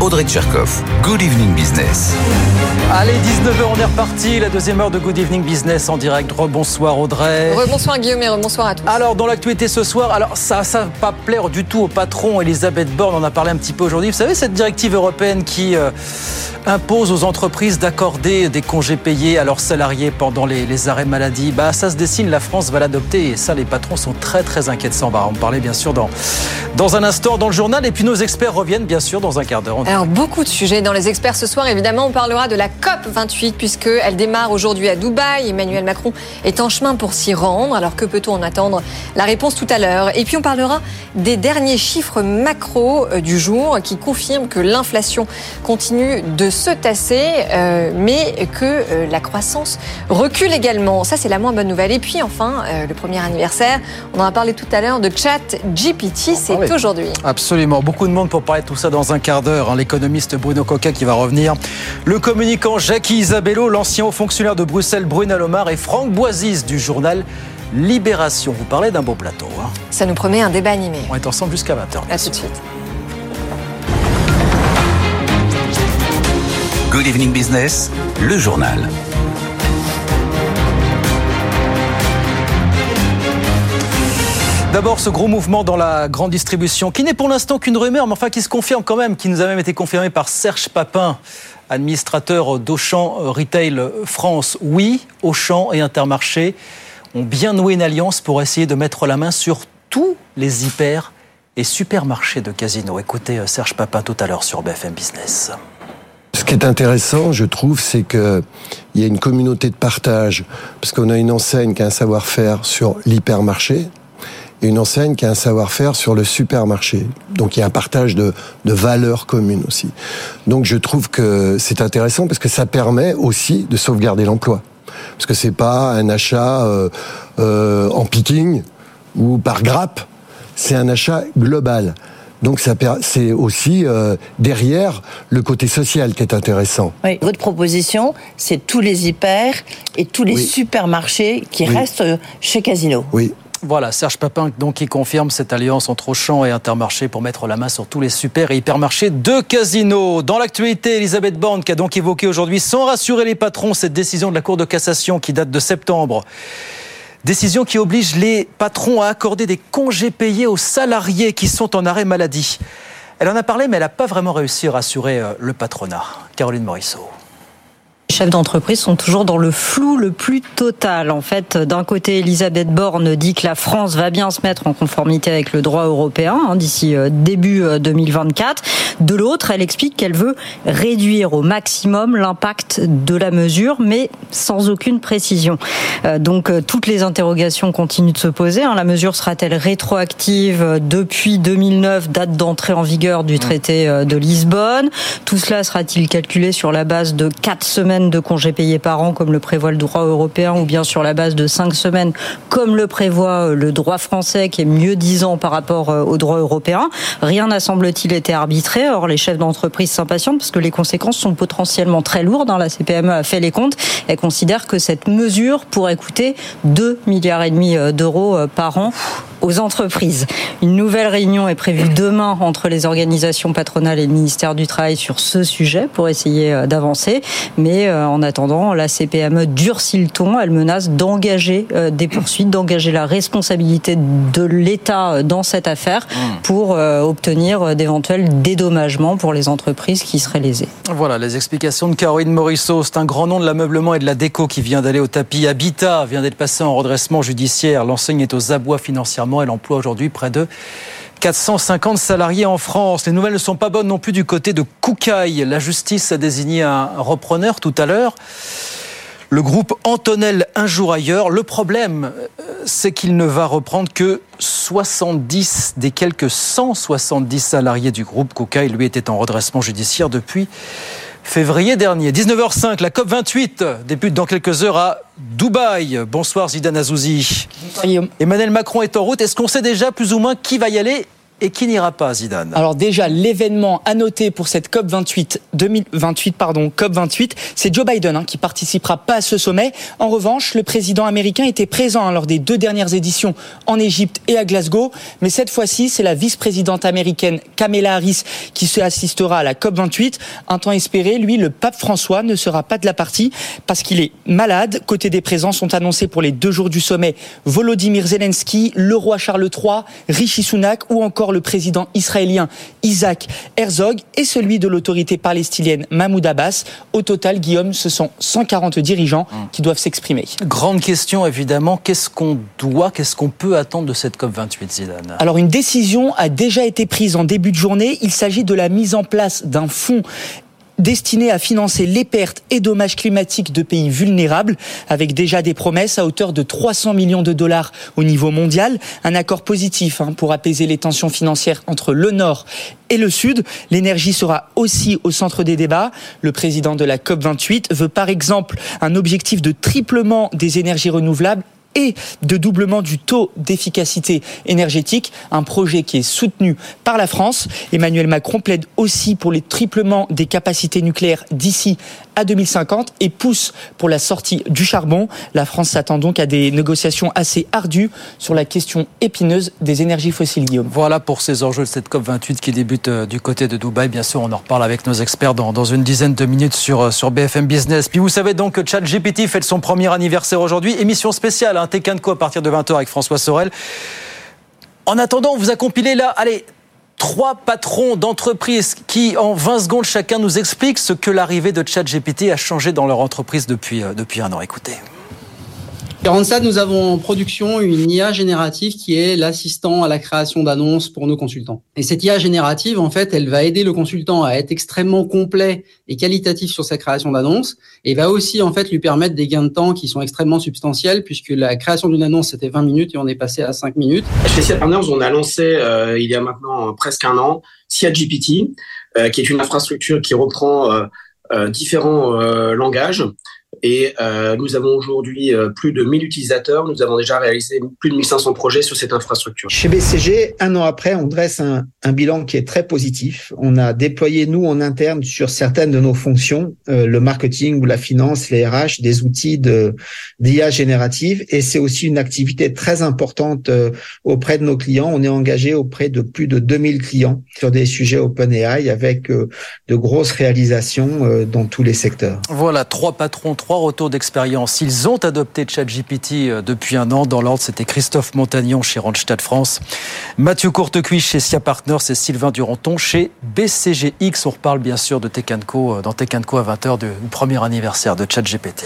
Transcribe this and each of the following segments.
Audrey Tcherkov. Good evening business. Allez, 19h, on est reparti. La deuxième heure de Good Evening Business en direct. Rebonsoir Audrey. Rebonsoir Guillaume et rebonsoir à tous. Alors, dans l'actualité ce soir, alors ça ça va pas plaire du tout au patron Elisabeth Borne. On en a parlé un petit peu aujourd'hui. Vous savez, cette directive européenne qui euh, impose aux entreprises d'accorder des congés payés à leurs salariés pendant les, les arrêts maladie, bah, ça se dessine. La France va l'adopter et ça, les patrons sont très très inquiets de ça. On va en parler bien sûr dans, dans un instant dans le journal. Et puis nos experts reviennent bien sûr dans un quart d'heure. Alors, beaucoup de sujets dans les experts ce soir. Évidemment, on parlera de la COP 28 puisqu'elle démarre aujourd'hui à Dubaï. Emmanuel Macron est en chemin pour s'y rendre. Alors, que peut-on en attendre? La réponse tout à l'heure. Et puis, on parlera des derniers chiffres macro euh, du jour qui confirment que l'inflation continue de se tasser, euh, mais que euh, la croissance recule également. Ça, c'est la moins bonne nouvelle. Et puis, enfin, euh, le premier anniversaire, on en a parlé tout à l'heure de Chat GPT. C'est aujourd'hui. Absolument. Beaucoup de monde pour parler de tout ça dans un quart d'heure. Hein. L'économiste Bruno Coca qui va revenir. Le communicant Jackie Isabello, l'ancien haut fonctionnaire de Bruxelles Bruna Lomar et Franck Boisis du journal Libération. Vous parlez d'un beau plateau. hein. Ça nous promet un débat animé. On est ensemble jusqu'à 20h. À tout de suite. Good evening business, le journal. D'abord, ce gros mouvement dans la grande distribution, qui n'est pour l'instant qu'une rumeur, mais enfin qui se confirme quand même, qui nous a même été confirmé par Serge Papin, administrateur d'Auchan Retail France. Oui, Auchan et Intermarché ont bien noué une alliance pour essayer de mettre la main sur tous les hyper et supermarchés de Casino. Écoutez euh, Serge Papin tout à l'heure sur BFM Business. Ce qui est intéressant, je trouve, c'est que il y a une communauté de partage, parce qu'on a une enseigne qui a un savoir-faire sur l'hypermarché et une enseigne qui a un savoir-faire sur le supermarché. Donc il y a un partage de, de valeurs communes aussi. Donc je trouve que c'est intéressant parce que ça permet aussi de sauvegarder l'emploi. Parce que c'est pas un achat euh, euh, en picking ou par grappe, c'est un achat global. Donc ça c'est aussi euh, derrière le côté social qui est intéressant. Oui. Votre proposition, c'est tous les hyper et tous les Oui. supermarchés qui Oui. restent chez Casino. Oui. Voilà, Serge Papin donc qui confirme cette alliance entre Auchan et Intermarché pour mettre la main sur tous les super et hypermarchés de Casino. Dans l'actualité, Elisabeth Borne qui a donc évoqué aujourd'hui, sans rassurer les patrons, cette décision de la Cour de cassation qui date de septembre. Décision qui oblige les patrons à accorder des congés payés aux salariés qui sont en arrêt maladie. Elle en a parlé, mais elle n'a pas vraiment réussi à rassurer euh, le patronat. Caroline Morisseau. Chefs d'entreprise sont toujours dans le flou le plus total. En fait, d'un côté, Elisabeth Borne dit que la France va bien se mettre en conformité avec le droit européen hein, d'ici euh, début euh, 2024. De l'autre, elle explique qu'elle veut réduire au maximum l'impact de la mesure, mais sans aucune précision. Euh, donc, euh, toutes les interrogations continuent de se poser. hein. La mesure sera-t-elle rétroactive euh, depuis 2009, date d'entrée en vigueur du traité euh, de Lisbonne? Tout cela sera-t-il calculé sur la base de quatre semaines de congés payés par an, comme le prévoit le droit européen, ou bien sur la base de cinq semaines, comme le prévoit euh, le droit français, qui est mieux disant par rapport euh, au droit européen Rien n'a semble-t-il été arbitré. Or, les chefs d'entreprise s'impatientent parce que les conséquences sont potentiellement très lourdes. hein. La CPME a fait les comptes. Elle considère que cette mesure pourrait coûter 2 milliards et demi euh, d'euros par an aux entreprises. Une nouvelle réunion est prévue demain entre les organisations patronales et le ministère du Travail sur ce sujet pour essayer euh, d'avancer. Mais euh, en attendant, la CPME durcit le ton. Elle menace d'engager euh, des poursuites, d'engager la responsabilité de l'État dans cette affaire pour euh, obtenir d'éventuels dédommagements pour les entreprises qui seraient lésées. Voilà les explications de Caroline Morisseau. C'est un grand nom de l'ameublement et de la déco qui vient d'aller au tapis. Habitat vient d'être passé en redressement judiciaire. L'enseigne est aux abois financièrement. Elle emploie aujourd'hui près de 450 salariés en France. Les nouvelles ne sont pas bonnes non plus du côté de Koukaï. La justice a désigné un repreneur tout à l'heure. Le groupe Antonel Un jour ailleurs. Le problème, euh, c'est qu'il ne va reprendre que 70 des quelques 170 salariés du groupe. Koukaï, lui, était en redressement judiciaire depuis février dernier. 19h05, la COP28 débute dans quelques heures à Dubaï. Bonsoir Zidane Azouzi. Emmanuel Macron est en route. Est-ce qu'on sait déjà plus ou moins qui va y aller et qui n'ira pas, Zidane Alors déjà, l'événement à noter pour cette COP 28, 2028, pardon, COP 28, c'est Joe Biden hein, qui participera pas à ce sommet. En revanche, le président américain était présent hein, lors des deux dernières éditions en Égypte et à Glasgow, mais cette fois-ci, c'est la vice-présidente américaine Kamala Harris qui assistera à la COP 28. Un temps espéré, lui, le pape François ne sera pas de la partie parce qu'il est malade. Côté des présents sont annoncés pour les deux jours du sommet Volodymyr Zelensky, le roi Charles III, Rishi Sunak ou encore le président israélien Isaac Herzog et celui de l'autorité palestinienne Mahmoud Abbas. Au total, Guillaume, ce sont 140 dirigeants qui doivent s'exprimer. Grande question, évidemment. Qu'est-ce qu'on doit, qu'est-ce qu'on peut attendre de cette COP28, Zidane? Alors, une décision a déjà été prise en début de journée. Il s'agit de la mise en place d'un fonds destiné à financer les pertes et dommages climatiques de pays vulnérables, avec déjà des promesses à hauteur de 300 millions de dollars au niveau mondial. Un accord positif hein, pour apaiser les tensions financières entre le Nord et le Sud. L'énergie sera aussi au centre des débats. Le président de la COP28 veut par exemple un objectif de triplement des énergies renouvelables et de doublement du taux d'efficacité énergétique, un projet qui est soutenu par la France. Emmanuel Macron plaide aussi pour les triplements des capacités nucléaires d'ici à 2050 et pousse pour la sortie du charbon. La France s'attend donc à des négociations assez ardues sur la question épineuse des énergies fossiles, Guillaume. Voilà pour ces enjeux de cette COP28 qui débute euh, du côté de Dubaï. Bien sûr, on en reparle avec nos experts dans, une dizaine de minutes sur, euh, sur BFM Business. Puis vous savez donc que ChatGPT fête son premier anniversaire aujourd'hui. Émission spéciale, hein, Co à partir de 20h avec François Sorel. En attendant, on vous a compilé là, allez, trois patrons d'entreprises qui, en 20 secondes chacun, nous expliquent ce que l'arrivée de ChatGPT a changé dans leur entreprise depuis, euh, depuis un an. Écoutez. Randstad, nous avons en production une IA générative qui est l'assistant à la création d'annonces pour nos consultants. Et cette IA générative, en fait, elle va aider le consultant à être extrêmement complet et qualitatif sur sa création d'annonces et va aussi, en fait, lui permettre des gains de temps qui sont extrêmement substantiels puisque la création d'une annonce, c'était 20 minutes et on est passé à 5 minutes. Chez Seat Partners, on a lancé, euh, il y a maintenant presque un an, Seat GPT, euh, qui est une infrastructure qui reprend euh, euh différents euh, langages et euh, nous avons aujourd'hui euh, plus de 1000 utilisateurs. Nous avons déjà réalisé plus de 1500 projets sur cette infrastructure. Chez BCG, un an après, on dresse un, un bilan qui est très positif. On a déployé, nous, en interne, sur certaines de nos fonctions, euh, le marketing ou la finance, les RH, des outils de d'IA générative. Et c'est aussi une activité très importante euh, auprès de nos clients. On est engagé auprès de plus de 2000 clients sur des sujets OpenAI avec euh, de grosses réalisations dans tous les secteurs. Voilà, trois patrons trois retours d'expérience. Ils ont adopté ChatGPT euh, depuis un an. Dans l'ordre, c'était Christophe Montagnon chez Randstad France, Mathieu Courtecuisse chez SIA Partners et Sylvain Duranton chez BCGX. On reparle bien sûr de Tekanko euh, dans Tekanko à 20h du premier anniversaire de ChatGPT.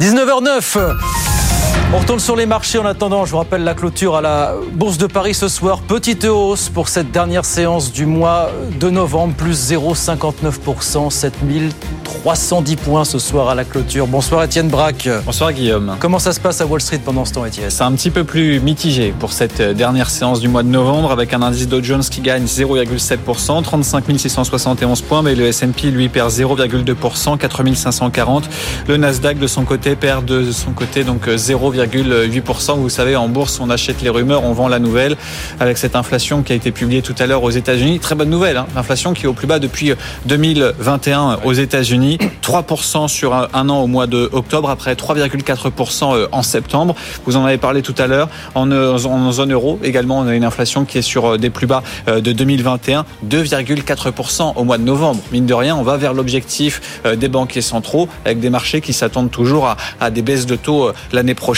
19h09 on retourne sur les marchés en attendant. Je vous rappelle la clôture à la Bourse de Paris ce soir. Petite hausse pour cette dernière séance du mois de novembre, plus 0,59%, 7310 points ce soir à la clôture. Bonsoir Étienne Braque. Bonsoir Guillaume. Comment ça se passe à Wall Street pendant ce temps Étienne? C'est un petit peu plus mitigé pour cette dernière séance du mois de novembre avec un indice Dow Jones qui gagne 0,7%, 35 671 points, mais le S&P lui perd 0,2%, 4540. Le Nasdaq de son côté perd de son côté donc 0, 0,8%. Vous savez, en bourse, on achète les rumeurs, on vend la nouvelle. Avec cette inflation qui a été publiée tout à l'heure aux États-Unis, très bonne nouvelle. Hein L'inflation qui est au plus bas depuis 2021 aux États-Unis, 3% sur un an au mois de octobre, après 3,4% euh, en septembre. Vous en avez parlé tout à l'heure. En, euh, en zone euro également, on a une inflation qui est sur euh, des plus bas de 2021, 2,4% au mois de novembre. Mine de rien, on va vers l'objectif des banquiers centraux avec des marchés qui s'attendent toujours à des baisses de taux l'année prochaine.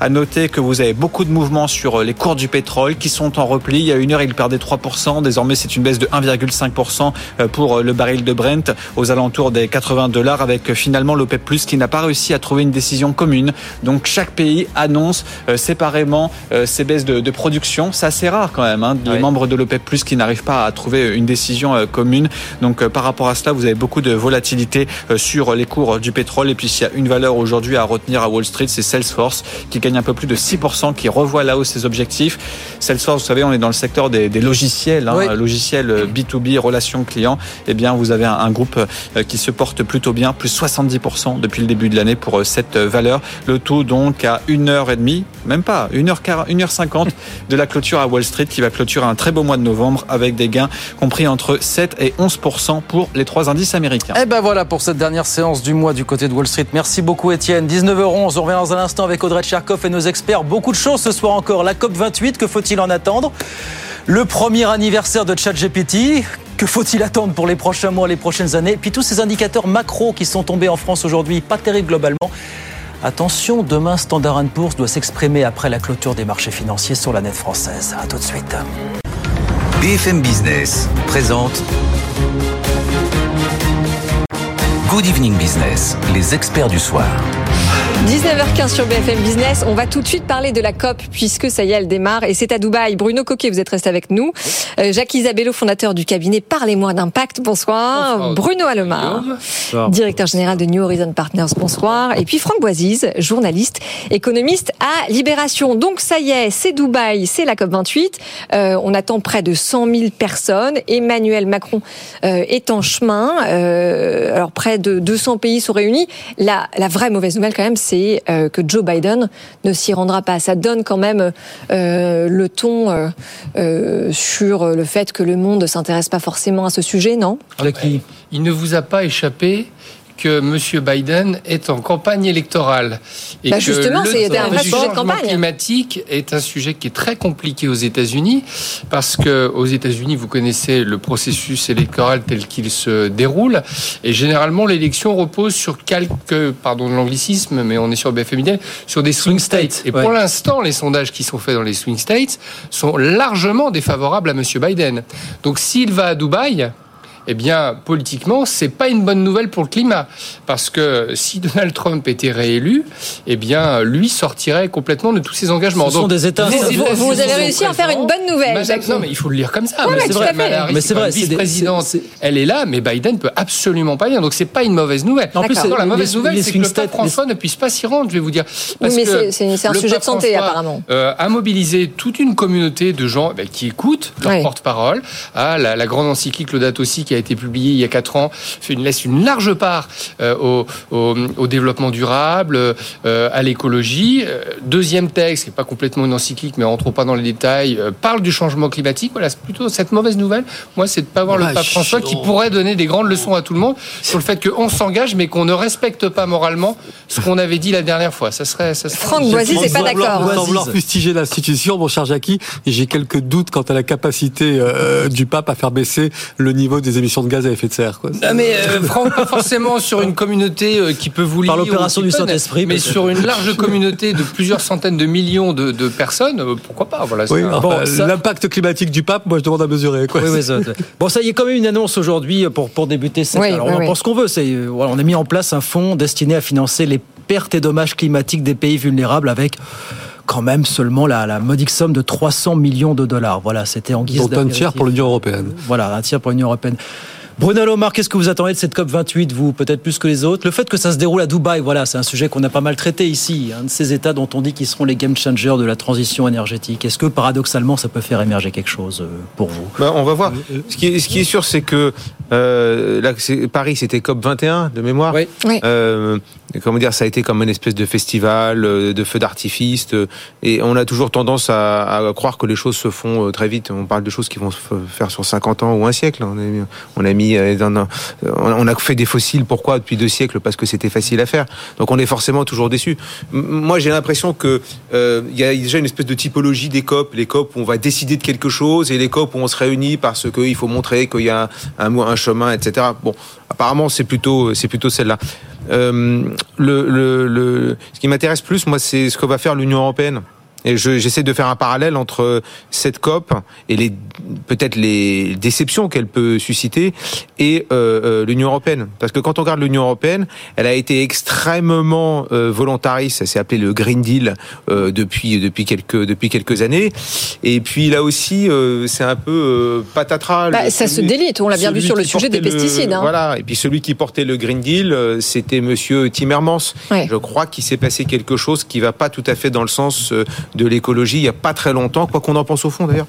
À noter que vous avez beaucoup de mouvements sur euh, les cours du pétrole qui sont en repli. Il y a une heure, il perdait 3%. Désormais, c'est une baisse de 1,5% euh, pour euh, le baril de Brent aux alentours des 80 dollars avec finalement l'OPEP Plus qui n'a pas réussi à trouver une décision commune. Donc chaque pays annonce séparément ses baisses de, production. C'est assez rare quand même, hein, les membres de l'OPEP Plus qui n'arrivent pas à trouver une décision commune. Donc par rapport à cela, vous avez beaucoup de volatilité sur les cours du pétrole. Et puis s'il y a une valeur aujourd'hui à retenir à Wall Street, c'est Salesforce qui gagne un peu plus de 6%, qui revoit là-haut ses objectifs. Salesforce, vous savez, on est dans le secteur des, logiciels, hein, logiciels B2B, euh, relations clients. Eh bien, vous avez un, groupe euh, qui se se porte plutôt bien, plus 70% depuis le début de l'année pour cette valeur. Le tout donc à 1h30, même pas, 1h40, 1h50 de la clôture à Wall Street qui va clôturer un très beau mois de novembre avec des gains compris entre 7 et 11% pour les trois indices américains. Et ben voilà pour cette dernière séance du mois du côté de Wall Street. Merci beaucoup Étienne. 19h11, on revient dans un instant avec Audrey Tcherkov et nos experts. Beaucoup de choses ce soir encore. La COP 28, que faut-il en attendre? Le premier anniversaire de ChatGPT, que faut-il attendre pour les prochains mois, les prochaines années? Puis tous ces indicateurs macro qui sont tombés en France aujourd'hui, pas terribles globalement. Attention, demain, Standard Poor's doit s'exprimer après la clôture des marchés financiers sur la nette française. A tout de suite. BFM Business présente Good Evening Business, les experts du soir. 19h15 sur BFM Business. On va tout de suite parler de la COP puisque ça y est, elle démarre et c'est à Dubaï. Bruno Coquet, vous êtes resté avec nous. Euh, Jacques Isabello, fondateur du cabinet Parlez-moi d'impact. Bonsoir. bonsoir. Bruno Alomar, directeur général de New Horizon Partners. Bonsoir. Et puis Franck Boisise, journaliste, économiste à Libération. Donc ça y est, c'est Dubaï, c'est la COP 28. Euh, on attend près de 100 000 personnes. Emmanuel Macron euh, est en chemin. Alors près de 200 pays sont réunis. La, la vraie mauvaise nouvelle quand même, c'est c'est euh, que Joe Biden ne s'y rendra pas. Ça donne quand même euh, le ton euh, sur le fait que le monde ne s'intéresse pas forcément à ce sujet, non? Il ne vous a pas échappé que M. Biden est en campagne électorale. Et bah justement, c'est un vrai sujet de campagne. climatique est un sujet qui est très compliqué aux États-Unis parce que aux États-Unis, vous connaissez le processus électoral tel qu'il se déroule et généralement l'élection repose sur quelques, pardon de l'anglicisme, mais on est sur BFM sur des swing states. Et pour l'instant, les sondages qui sont faits dans les swing states sont largement défavorables à M. Biden. Donc s'il va à Dubaï, eh bien, politiquement, c'est pas une bonne nouvelle pour le climat. Parce que si Donald Trump était réélu, eh bien, lui sortirait complètement de tous ses engagements. Ce sont des États. Vous, vous avez réussi à faire une bonne nouvelle. non, mais il faut le lire comme ça. mais c'est vrai. Mais c'est vrai. Vice-présidente, elle est là, mais Biden peut absolument pas y Donc c'est pas une mauvaise nouvelle. En plus, la mauvaise nouvelle, c'est que le pape François ne puisse pas s'y rendre. Je vais vous dire. Parce oui, mais c'est un sujet de santé apparemment. Euh, a mobilisé toute une communauté de gens ben, qui écoutent leur porte-parole. Ah, la grande encyclique Laudato aussi qui a été publié il y a quatre ans, fait une, laisse une large part euh, au, développement durable, euh, à l'écologie. Euh, deuxième texte, qui n'est pas complètement une encyclique, mais on rentre pas dans les détails, parle du changement climatique. Voilà, c'est plutôt cette mauvaise nouvelle. Moi, c'est de pas voir le pape François qui pourrait donner des grandes leçons à tout le monde sur le fait qu'on s'engage, mais qu'on ne respecte pas moralement ce qu'on avait dit la dernière fois. Ça serait, ça serait... Franck Boisy, c'est pas d'accord. Sans vouloir fustiger l'institution, mon cher Jackie, j'ai quelques doutes quant à la capacité du pape à faire baisser le niveau des émissions de gaz à effet de serre. Quoi. Non, mais euh, Franck, pas forcément sur une communauté euh, qui peut vous lier. Par l'opération du Saint-Esprit. Mais sur une large communauté de plusieurs centaines de millions de, de personnes, euh, pourquoi pas voilà, oui, bon, L'impact climatique du pape, moi je demande à mesurer. Quoi. Oui, oui, bon, ça y est quand même une annonce aujourd'hui pour, pour débuter cette. Alors, on en pense qu'on veut. C'est, voilà, on a mis en place un fonds destiné à financer les pertes et dommages climatiques des pays vulnérables avec quand même seulement la, la, modique somme de 300 millions de dollars. Voilà, c'était en guise Donc un tiers pour l'Union européenne. Voilà, un tiers pour l'Union européenne. Bruno Lomar, qu'est-ce que vous attendez de cette COP 28, vous, peut-être plus que les autres? Le fait que ça se déroule à Dubaï, voilà, c'est un sujet qu'on a pas mal traité ici, un de ces États dont on dit qu'ils seront les game changers de la transition énergétique. Est-ce que paradoxalement, ça peut faire émerger quelque chose euh, pour vous? Ben, On va voir. Ce qui est, ce qui est sûr, c'est que euh, là, Paris, c'était COP 21 de mémoire. Oui. Euh, comment dire, ça a été comme une espèce de festival, euh, de feux d'artifice, et on a toujours tendance à, à, croire que les choses se font très vite. On parle de choses qui vont se faire sur 50 ans ou un siècle. On a, on a mis euh, on a fait des fossiles. Pourquoi depuis deux siècles Parce que c'était facile à faire. Donc on est forcément toujours déçu. Moi, j'ai l'impression que euh, il y a déjà une espèce de typologie des COP. Les COP où on va décider de quelque chose et les COP où on se réunit parce qu'il faut montrer qu'il y a un, chemin, etc. Bon, apparemment, c'est plutôt c'est plutôt celle-là. Euh, le, ce qui m'intéresse plus, moi, c'est ce que va faire l'Union européenne. Et j'essaie de faire un parallèle entre cette COP et les peut-être les déceptions qu'elle peut susciter et euh, euh, l'Union européenne. Parce que quand on regarde l'Union européenne, elle a été extrêmement euh, volontariste. Ça s'est appelé le Green Deal euh, depuis depuis quelques depuis quelques années. Et puis là aussi, euh, c'est un peu euh, patatras. Bah, ça se délite. On l'a bien vu sur le sujet des pesticides. Hein. Voilà. Et puis celui qui portait le Green Deal, c'était Monsieur Timmermans. Ouais. Je crois qu'il s'est passé quelque chose qui va pas tout à fait dans le sens de l'écologie. Il y a pas très longtemps, quoi qu'on en pense au fond d'ailleurs,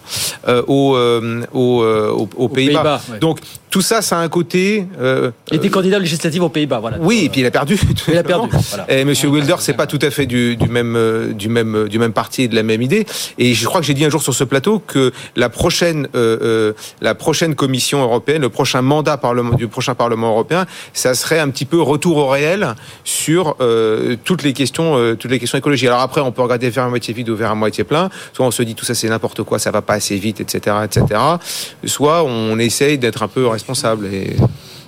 au, au, aux, aux Pays-Bas. Pays Donc tout ça, ça a un côté. Euh, il était candidat législatif aux Pays-Bas, voilà. Oui, et puis il a perdu. Il a perdu. Voilà. Et Monsieur Wilder, c'est pas tout à fait du, du même euh, du même du même parti et de la même idée. Et je crois que j'ai dit un jour sur ce plateau que la prochaine euh, euh, la prochaine Commission européenne, le prochain mandat parlement, du prochain Parlement européen, ça serait un petit peu retour au réel sur euh, toutes les questions euh, toutes les questions écologiques. Alors après, on peut regarder vers à moitié vide ou vers à moitié plein. Soit on se dit tout ça c'est n'importe quoi, ça va pas assez vite, etc., etc. Soit on essaye d'être un peu responsable. Et...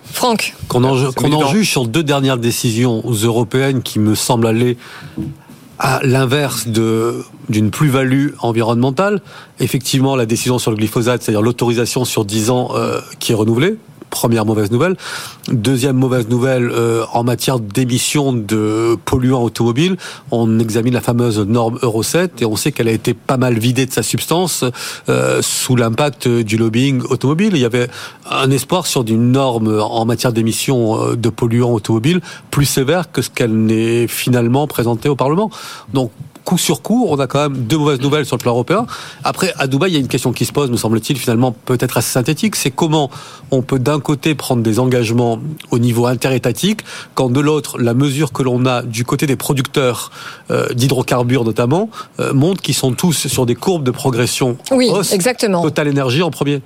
Franck. Qu'on en, juge sur deux dernières décisions européennes qui me semblent aller à l'inverse de d'une plus-value environnementale. Effectivement, la décision sur le glyphosate, c'est-à-dire l'autorisation sur 10 ans euh, qui est renouvelée. Première mauvaise nouvelle. Deuxième mauvaise nouvelle euh, en matière d'émissions de polluants automobiles, on examine la fameuse norme Euro 7 et on sait qu'elle a été pas mal vidée de sa substance euh, sous l'impact du lobbying automobile. Il y avait un espoir sur une norme en matière d'émissions de polluants automobiles plus sévère que ce qu'elle n'est finalement présentée au Parlement. Donc coup sur coup, on a quand même deux mauvaises nouvelles sur le plan européen. Après, à Dubaï, il y a une question qui se pose, me semble-t-il, finalement peut-être assez synthétique, c'est comment on peut d'un côté prendre des engagements au niveau interétatique, quand de l'autre, la mesure que l'on a du côté des producteurs euh, d'hydrocarbures notamment, euh, montre qu'ils sont tous sur des courbes de progression. Oui, hausse. exactement. Total Énergie en premier.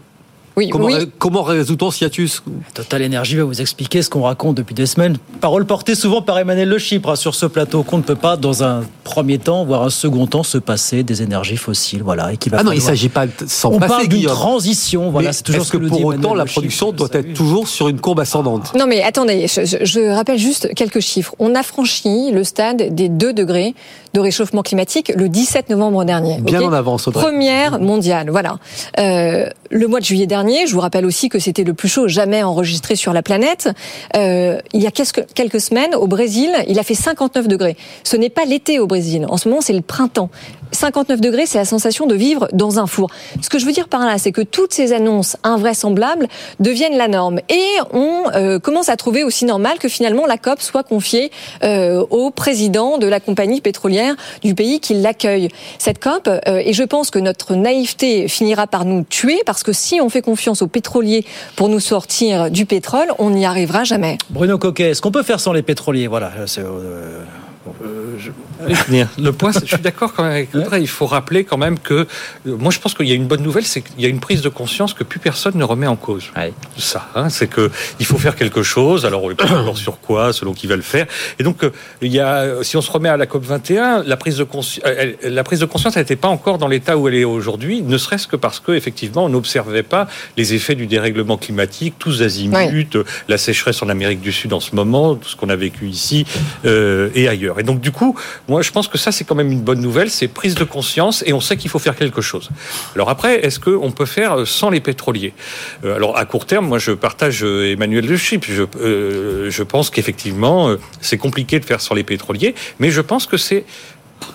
Oui, Comment, oui. comment résout-on ce hiatus Total Energy va vous expliquer ce qu'on raconte depuis des semaines. Parole portée souvent par Emmanuel Le Chypre hein, sur ce plateau qu'on ne peut pas, dans un premier temps, voire un second temps, se passer des énergies fossiles. Voilà, et qui va Ah non, il falloir- s'agit pas de s'en On parle d'une transition. Voilà, c'est toujours ce que, que nous pour dit autant Emmanuel la Le Chypre, production doit être toujours sur une courbe ascendante? Non mais attendez, je, rappelle juste quelques chiffres. On a franchi le stade des 2 degrés de réchauffement climatique le 17 novembre dernier. Bien en avance, Audrey. Première mondiale, voilà. Euh, le mois de juillet dernier, je vous rappelle aussi que c'était le plus chaud jamais enregistré sur la planète. Euh, il y a quelques, quelques semaines, au Brésil, il a fait 59 degrés. Ce n'est pas l'été au Brésil. En ce moment, c'est le printemps. 59 degrés, c'est la sensation de vivre dans un four. Ce que je veux dire par là, c'est que toutes ces annonces invraisemblables deviennent la norme. Et on euh, commence à trouver aussi normal que finalement la COP soit confiée euh, au président de la compagnie pétrolière du pays qui l'accueille. Cette COP, euh, et je pense que notre naïveté finira par nous tuer, parce que si on fait confiance aux pétroliers pour nous sortir du pétrole, on n'y arrivera jamais. Bruno Coquet, est-ce qu'on peut faire sans les pétroliers Voilà. c'est, euh, je- Le point, je suis d'accord quand même avec Audrey. Il faut rappeler quand même que, euh, moi, je pense qu'il y a une bonne nouvelle, c'est qu'il y a une prise de conscience que plus personne ne remet en cause. Ça, hein, c'est que il faut faire quelque chose. Alors, on n'est pas d'accord sur quoi, selon qui va le faire. Et donc, euh, il y a, si on se remet à la COP 21, la prise de conscience, la prise de conscience, n'était pas encore dans l'état où elle est aujourd'hui, ne serait-ce que parce que effectivement, on n'observait pas les effets du dérèglement climatique, tous azimuts, la sécheresse en Amérique du Sud en ce moment, tout ce qu'on a vécu ici euh, et ailleurs. Et donc, du coup, moi, je pense que ça, c'est quand même une bonne nouvelle. C'est prise de conscience et on sait qu'il faut faire quelque chose. Alors après, est-ce qu'on peut faire sans les pétroliers? Euh, Alors, à court terme, moi, je partage euh, Emmanuel Le Chypre. Je, euh, pense qu'effectivement, euh, c'est compliqué de faire sans les pétroliers, mais je pense que c'est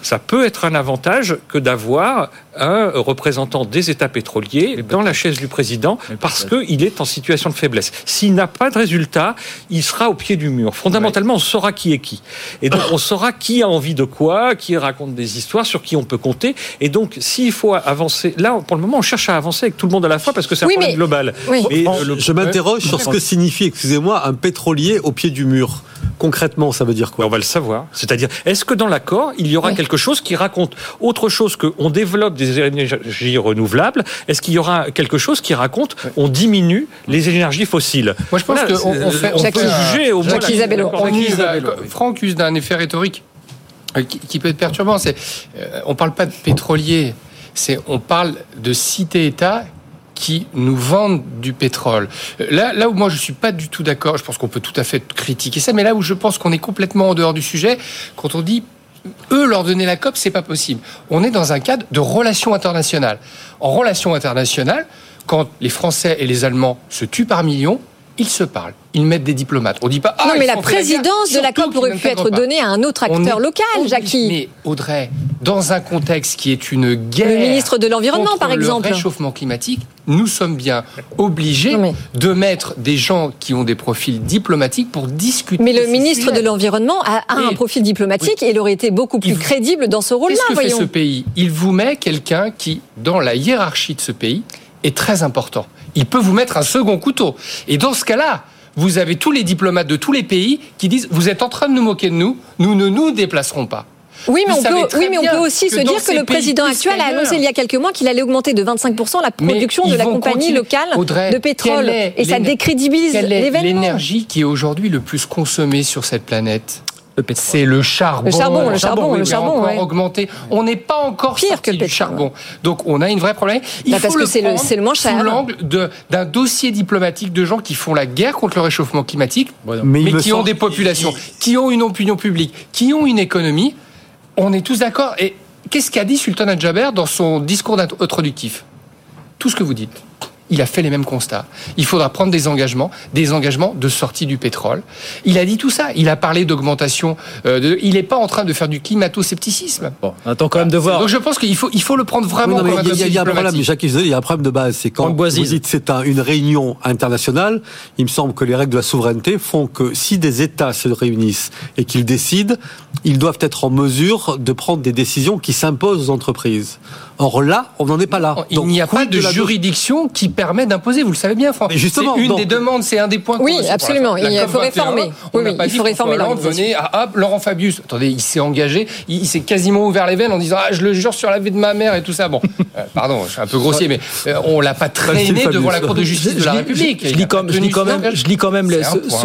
ça peut être un avantage que d'avoir un représentant des États pétroliers dans la chaise du président parce qu'il est en situation de faiblesse. S'il n'a pas de résultat, il sera au pied du mur. Fondamentalement, on saura qui est qui. Et donc, on saura qui a envie de quoi, qui raconte des histoires, sur qui on peut compter. Et donc, s'il faut avancer, là, pour le moment, on cherche à avancer avec tout le monde à la fois parce que c'est un Oui, problème mais- global. oui. Euh, le- je m'interroge sur ce que signifie, excusez-moi, un pétrolier au pied du mur. Concrètement, ça veut dire quoi On va le savoir. C'est-à-dire, est-ce que dans l'accord, il y aura quelque chose qui raconte autre chose que on développe des énergies renouvelables Est-ce qu'il y aura quelque chose qui raconte on diminue les énergies fossiles? Moi, je pense Voilà, qu'on on fait. on on peut juger au moins. On. Franck use d'un effet rhétorique euh, qui, qui peut être perturbant. C'est, euh, on parle pas de pétrolier, c'est on parle de cités-États qui nous vendent du pétrole. Euh, Là, là où moi je suis pas du tout d'accord, je pense qu'on peut tout à fait critiquer ça, mais là où je pense qu'on est complètement en dehors du sujet, quand on dit eux leur donner la COP, c'est pas possible. On est dans un cadre de relations internationales. En relations internationales, quand les Français et les Allemands se tuent par millions, ils se parlent, ils mettent des diplomates. On dit pas. Ah, non, mais la guerre, présidence de la COP aurait pu être donnée à un autre acteur est local, Jackie. Mais Audrey, dans un contexte qui est une guerre. Le ministre de l'Environnement, par exemple. Le réchauffement climatique, nous sommes bien obligés de mettre des gens qui ont des profils diplomatiques pour discuter. Mais le ministre de l'Environnement a, a un profil diplomatique et il aurait été beaucoup plus crédible dans ce rôle-là, Qu'est-ce que fait ce pays? Il vous met quelqu'un qui, dans la hiérarchie de ce pays, est très important. Il peut vous mettre un second couteau. Et dans ce cas-là, vous avez tous les diplomates de tous les pays qui disent vous êtes en train de nous moquer de nous, nous ne nous déplacerons pas. Oui, mais, on peut, très oui, mais on bien peut aussi se dire que le président actuel a annoncé il y a quelques mois qu'il allait augmenter de 25% la production de la compagnie continuer. locale Audrey, de pétrole. Et ça décrédibilise l'événement. l'énergie qui est aujourd'hui le plus consommée sur cette planète? C'est le charbon. Le charbon, le charbon, le charbon, encore ouais. augmenté. On n'est pas encore Pire que le charbon. Donc on a une vraie problème. Il faut parce que le c'est le- prendre c'est le moins cher. Sous l'angle d'un dossier diplomatique de gens qui font la guerre contre le réchauffement climatique, Mais qui ont des populations, qui ont une opinion publique, qui ont une économie. On est tous d'accord. Et qu'est-ce qu'a dit Sultan Al-Jaber dans son discours introductif? Tout ce que vous dites. Il a fait les mêmes constats. Il faudra prendre des engagements, des engagements de sortie du pétrole. Il a dit tout ça. Il a parlé d'augmentation. euh, de- il n'est pas en train de faire du climato-scepticisme. Bon, on attend quand même de voir. Donc je pense qu'il faut, il faut le prendre vraiment Oui, il y a- il y a un problème. Jacques il y a un problème de base. C'est quand vous dites c'est un- une réunion internationale, il me semble que les règles de la souveraineté font que si des États se réunissent et qu'ils décident, ils doivent être en mesure de prendre des décisions qui s'imposent aux entreprises. Or là, on n'en est pas là. Il n'y a pas de juridiction qui permet d'imposer. Vous le savez bien, Franck. Mais justement, c'est une donc- des demandes, c'est un des points. Oui, absolument. la- la Il faut COP 21. réformer. On Oui, oui, pas il dit faut réformer à hop, Laurent Fabius. Attendez, il s'est engagé, il, il s'est quasiment ouvert les veines en disant ah, je le jure sur la vie de ma mère et tout ça. Bon, euh, pardon, je suis un peu grossier, mais euh, on l'a pas traîné Fabius. devant la Cour de justice de la République. Je, lis quand, même, je lis quand même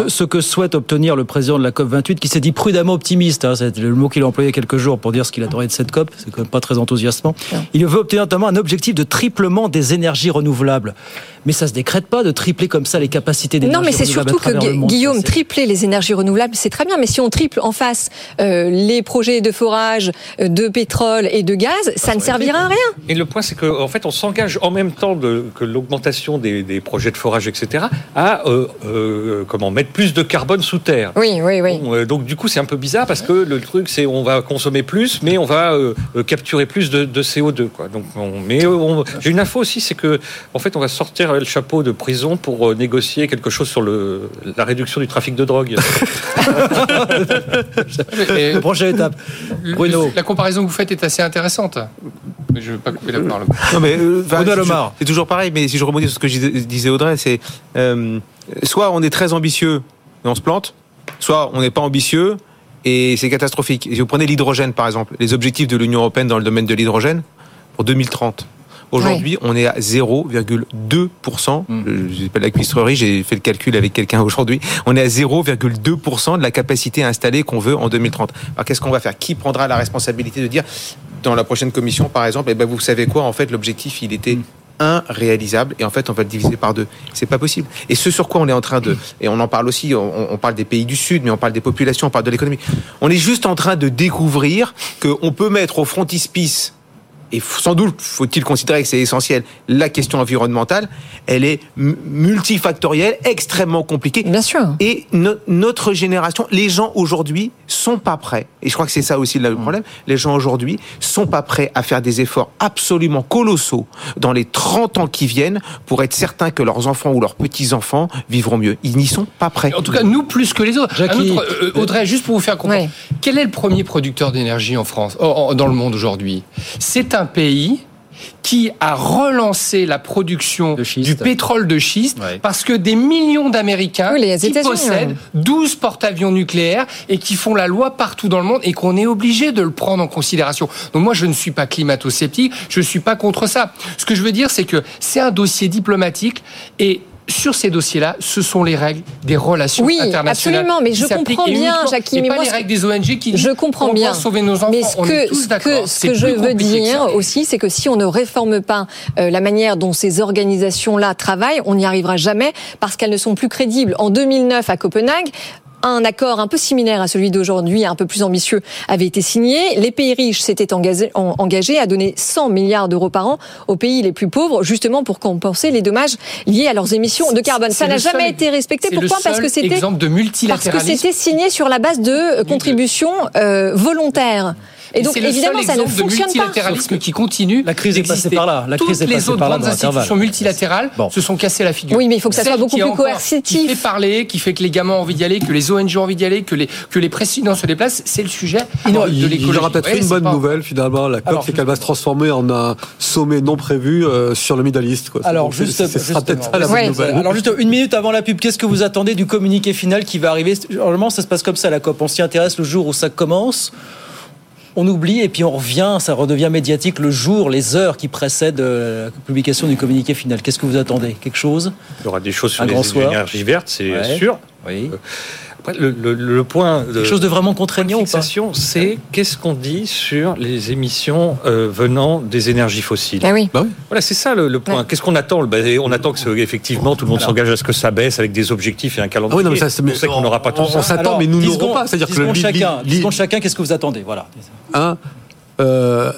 ce, que souhaite obtenir le président de la COP 28, qui s'est dit prudemment optimiste. hein, c'est le mot qu'il a employé quelques jours pour dire ce qu'il adorait de cette COP. C'est quand même pas très enthousiasmant. Il veut obtenir notamment un objectif de triplement des énergies renouvelables. Mais ça se décrète pas de tripler comme ça les capacités d'énergie Non, mais c'est surtout que monde. Guillaume, Ça, tripler les énergies renouvelables, c'est très bien, mais si on triple en face euh, les projets de forage, euh, de pétrole et de gaz, ça ne servira à rien. Et le point, c'est qu'en fait, on s'engage en même temps de, que l'augmentation des, des projets de forage, etc., à euh, euh, comment mettre plus de carbone sous terre. Oui, oui, oui. Bon, euh, donc du coup, c'est un peu bizarre parce que le truc, c'est on va consommer plus, mais on va capturer plus de, de CO2. Quoi. Donc, on- mais on- j'ai une info aussi, c'est que en fait, on va sortir le chapeau de prison pour euh, négocier quelque chose sur le, la réduction du trafic de drogue. Et- Prochaine étape. Le- Bruno. La comparaison que vous faites est assez intéressante. Mais je ne veux pas couper la parole. Non, mais euh, enfin, Bruno c'est toujours- C'est toujours pareil, mais si je rebondis sur ce que je dis- disais Audrey, c'est euh, soit on est très ambitieux et on se plante, soit on n'est pas ambitieux et c'est catastrophique. Si vous prenez l'hydrogène, par exemple, les objectifs de l'Union européenne dans le domaine de l'hydrogène pour 2030. Aujourd'hui, on est à 0,2%. Je n'ai pas de la cuistrerie, j'ai fait le calcul avec quelqu'un aujourd'hui. On est à 0,2% de la capacité installée qu'on veut en 2030. Alors qu'est-ce qu'on va faire? Qui prendra la responsabilité de dire, dans la prochaine commission, par exemple, eh ben, vous savez quoi? En fait, l'objectif, il était réalisable et en fait on va le diviser par deux. C'est pas possible. Et ce sur quoi on est en train de et on en parle aussi, on, on parle des pays du sud, mais on parle des populations, on parle de l'économie. On est juste en train de découvrir qu'on peut mettre au frontispice et sans doute faut-il considérer que c'est essentiel, la question environnementale, elle est multifactorielle, extrêmement compliquée. Bien sûr. Et no- notre génération, les gens aujourd'hui sont pas prêts. Et je crois que c'est ça aussi le problème. Les gens aujourd'hui sont pas prêts à faire des efforts absolument colossaux dans les 30 ans qui viennent pour être certains que leurs enfants ou leurs petits-enfants vivront mieux. Ils n'y sont pas prêts. En tout cas, nous plus que les autres. Jackie. Un autre, euh, Audrey, juste pour vous faire comprendre, quel est le premier producteur d'énergie en France, dans le monde aujourd'hui? C'est un pays qui a relancé la production du pétrole de schiste parce que des millions d'Américains Oui, qui possèdent ouais. 12 porte-avions nucléaires et qui font la loi partout dans le monde et qu'on est obligé de le prendre en considération. Donc moi, je ne suis pas climato-sceptique, je ne suis pas contre ça. Ce que je veux dire, c'est que c'est un dossier diplomatique et sur ces dossiers-là, ce sont les règles des relations Oui, internationales. absolument, mais je comprends bien, et mais pas moi, les règles des ONG qui Je comprends bien. sauver nos enfants. Mais ce on est que, tous ce d'accord. que, ce C'est que je veux que dire aussi, c'est que si on ne réforme pas euh, la manière dont ces organisations-là travaillent, on n'y arrivera jamais parce qu'elles ne sont plus crédibles. En 2009, à Copenhague, un accord un peu similaire à celui d'aujourd'hui, un peu plus ambitieux, avait été signé. Les pays riches s'étaient engagés, en- engagés à donner 100 milliards d'euros par an aux pays les plus pauvres, justement pour compenser les dommages liés à leurs émissions de carbone. Ça n'a jamais seul- été respecté. Pourquoi? Parce que c'était exemple de parce que multilatéralisme. c'était signé sur la base de euh, contributions euh, volontaires. Et donc, évidemment, ça ne fonctionne pas. multilatéralisme qui continue. La crise est passée par là. La crise Toutes est les passée autres par là grandes institutions multilatérales Bon. se sont cassées la figure. Oui, mais il faut que ça soit beaucoup plus coercitif. Qui fait parler, qui fait que les gamins ont envie d'y aller, que les ONG ont envie d'y aller, que les, que les présidents se déplacent, c'est le sujet Il, de il y l'écologie. aura peut-être Ouais, une bonne pas- nouvelle finalement. La COP, Alors, c'est qu'elle va se transformer en un sommet non prévu euh, sur le Middle East. Quoi. Alors, Donc, c'est- juste, c'est- ce sera peut-être ça la bonne Ouais. nouvelle. Alors juste une minute avant la pub, qu'est-ce que vous attendez du communiqué final qui va arriver? Normalement, ça se passe comme ça la COP. On s'y intéresse le jour où ça commence. On oublie et puis on revient, ça redevient médiatique le jour, les heures qui précèdent euh, la publication du communiqué final. Qu'est-ce que vous attendez? Quelque chose? Il y aura des choses sur Un les énergies vertes, c'est Ouais. sûr. Oui. Euh, Après, le, le- le point de Quelque chose de vraiment contraignant ou pas fixation, c'est qu'est-ce qu'on dit sur les émissions euh, venant des énergies fossiles. Ah oui. Voilà, c'est ça le, le point. Qu'est-ce qu'on attend Ben, On attend que effectivement tout le monde s'engage à ce que ça baisse avec des objectifs et un calendrier. Ah oui, non, mais ça, c'est- on sait qu'on n'aura pas tout on- ça. on s'attend, mais nous 10 n'aurons pas. C'est-à-dire 10 que chacun, li- 10 secondes chacun, qu'est-ce que vous attendez Voilà. Un, euh,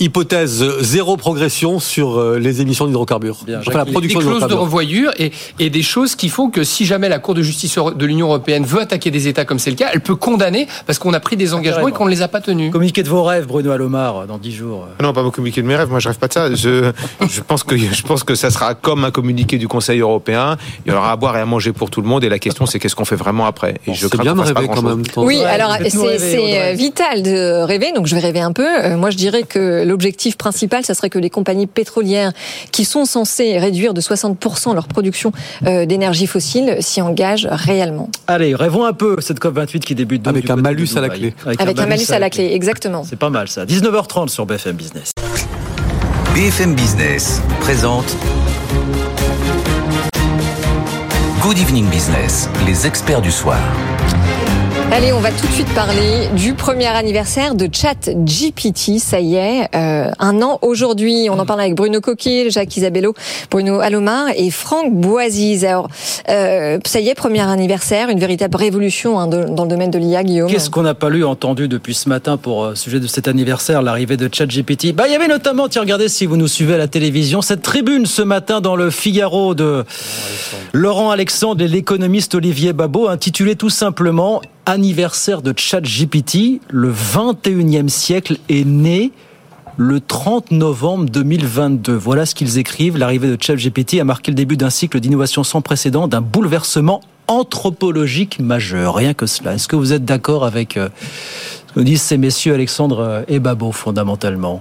hypothèse zéro progression sur euh, les émissions d'hydrocarbures. Bien, Enfin, la des production clauses de revoyure et, et des choses qui font que si jamais la Cour de justice de l'Union européenne veut attaquer des États comme c'est le cas, elle peut condamner parce qu'on a pris des engagements et qu'on ne les a pas tenus. Communiqué de vos rêves, Bruno Alomar, dans 10 jours. Ah Non, pas me communiquer de mes rêves. Moi, je rêve pas de ça. Je, je pense que je pense que ça sera comme un communiqué du Conseil européen. Il y aura à boire et à manger pour tout le monde. Et la question, c'est qu'est-ce qu'on fait vraiment après. Et je crains bien de rêver quand même. Oui, Ouais, alors c'est rêver, c'est, Audrey. euh, vital de rêver, donc je vais rêver un peu. Euh, Moi, je dirais que l'objectif principal, ça serait que les compagnies pétrolières qui sont censées réduire de 60% leur production euh, d'énergie fossile s'y engagent réellement. Allez, rêvons un peu cette COP28 qui débute donc Avec du un malus à la clé. Avec un malus à la clé, exactement. C'est pas mal ça. 19h30 sur BFM Business. BFM Business présente Good Evening Business, les experts du soir. Allez, on va tout de suite parler du premier anniversaire de ChatGPT. Ça y est, euh, un an aujourd'hui. On en parle avec Bruno Coquille, Jacques Isabello, Bruno Alomar et Franck Boisiz. Alors, euh, ça y est, premier anniversaire, une véritable révolution hein, de- dans le domaine de l'IA, Guillaume. Qu'est-ce qu'on n'a pas lu, entendu depuis ce matin pour euh, sujet de cet anniversaire, l'arrivée de ChatGPT? Bah, il y avait notamment, tiens, regardez si vous nous suivez à la télévision, cette tribune ce matin dans le Figaro de Laurent Alexandre et l'économiste Olivier Babot, intitulée tout simplement Anniversaire de ChatGPT, le 21e siècle est né le 30 novembre 2022. Voilà ce qu'ils écrivent. L'arrivée de ChatGPT a marqué le début d'un cycle d'innovation sans précédent, d'un bouleversement anthropologique majeur. Rien que cela. Est-ce que vous êtes d'accord avec euh, ce que disent ces messieurs Alexandre euh, et Babo fondamentalement?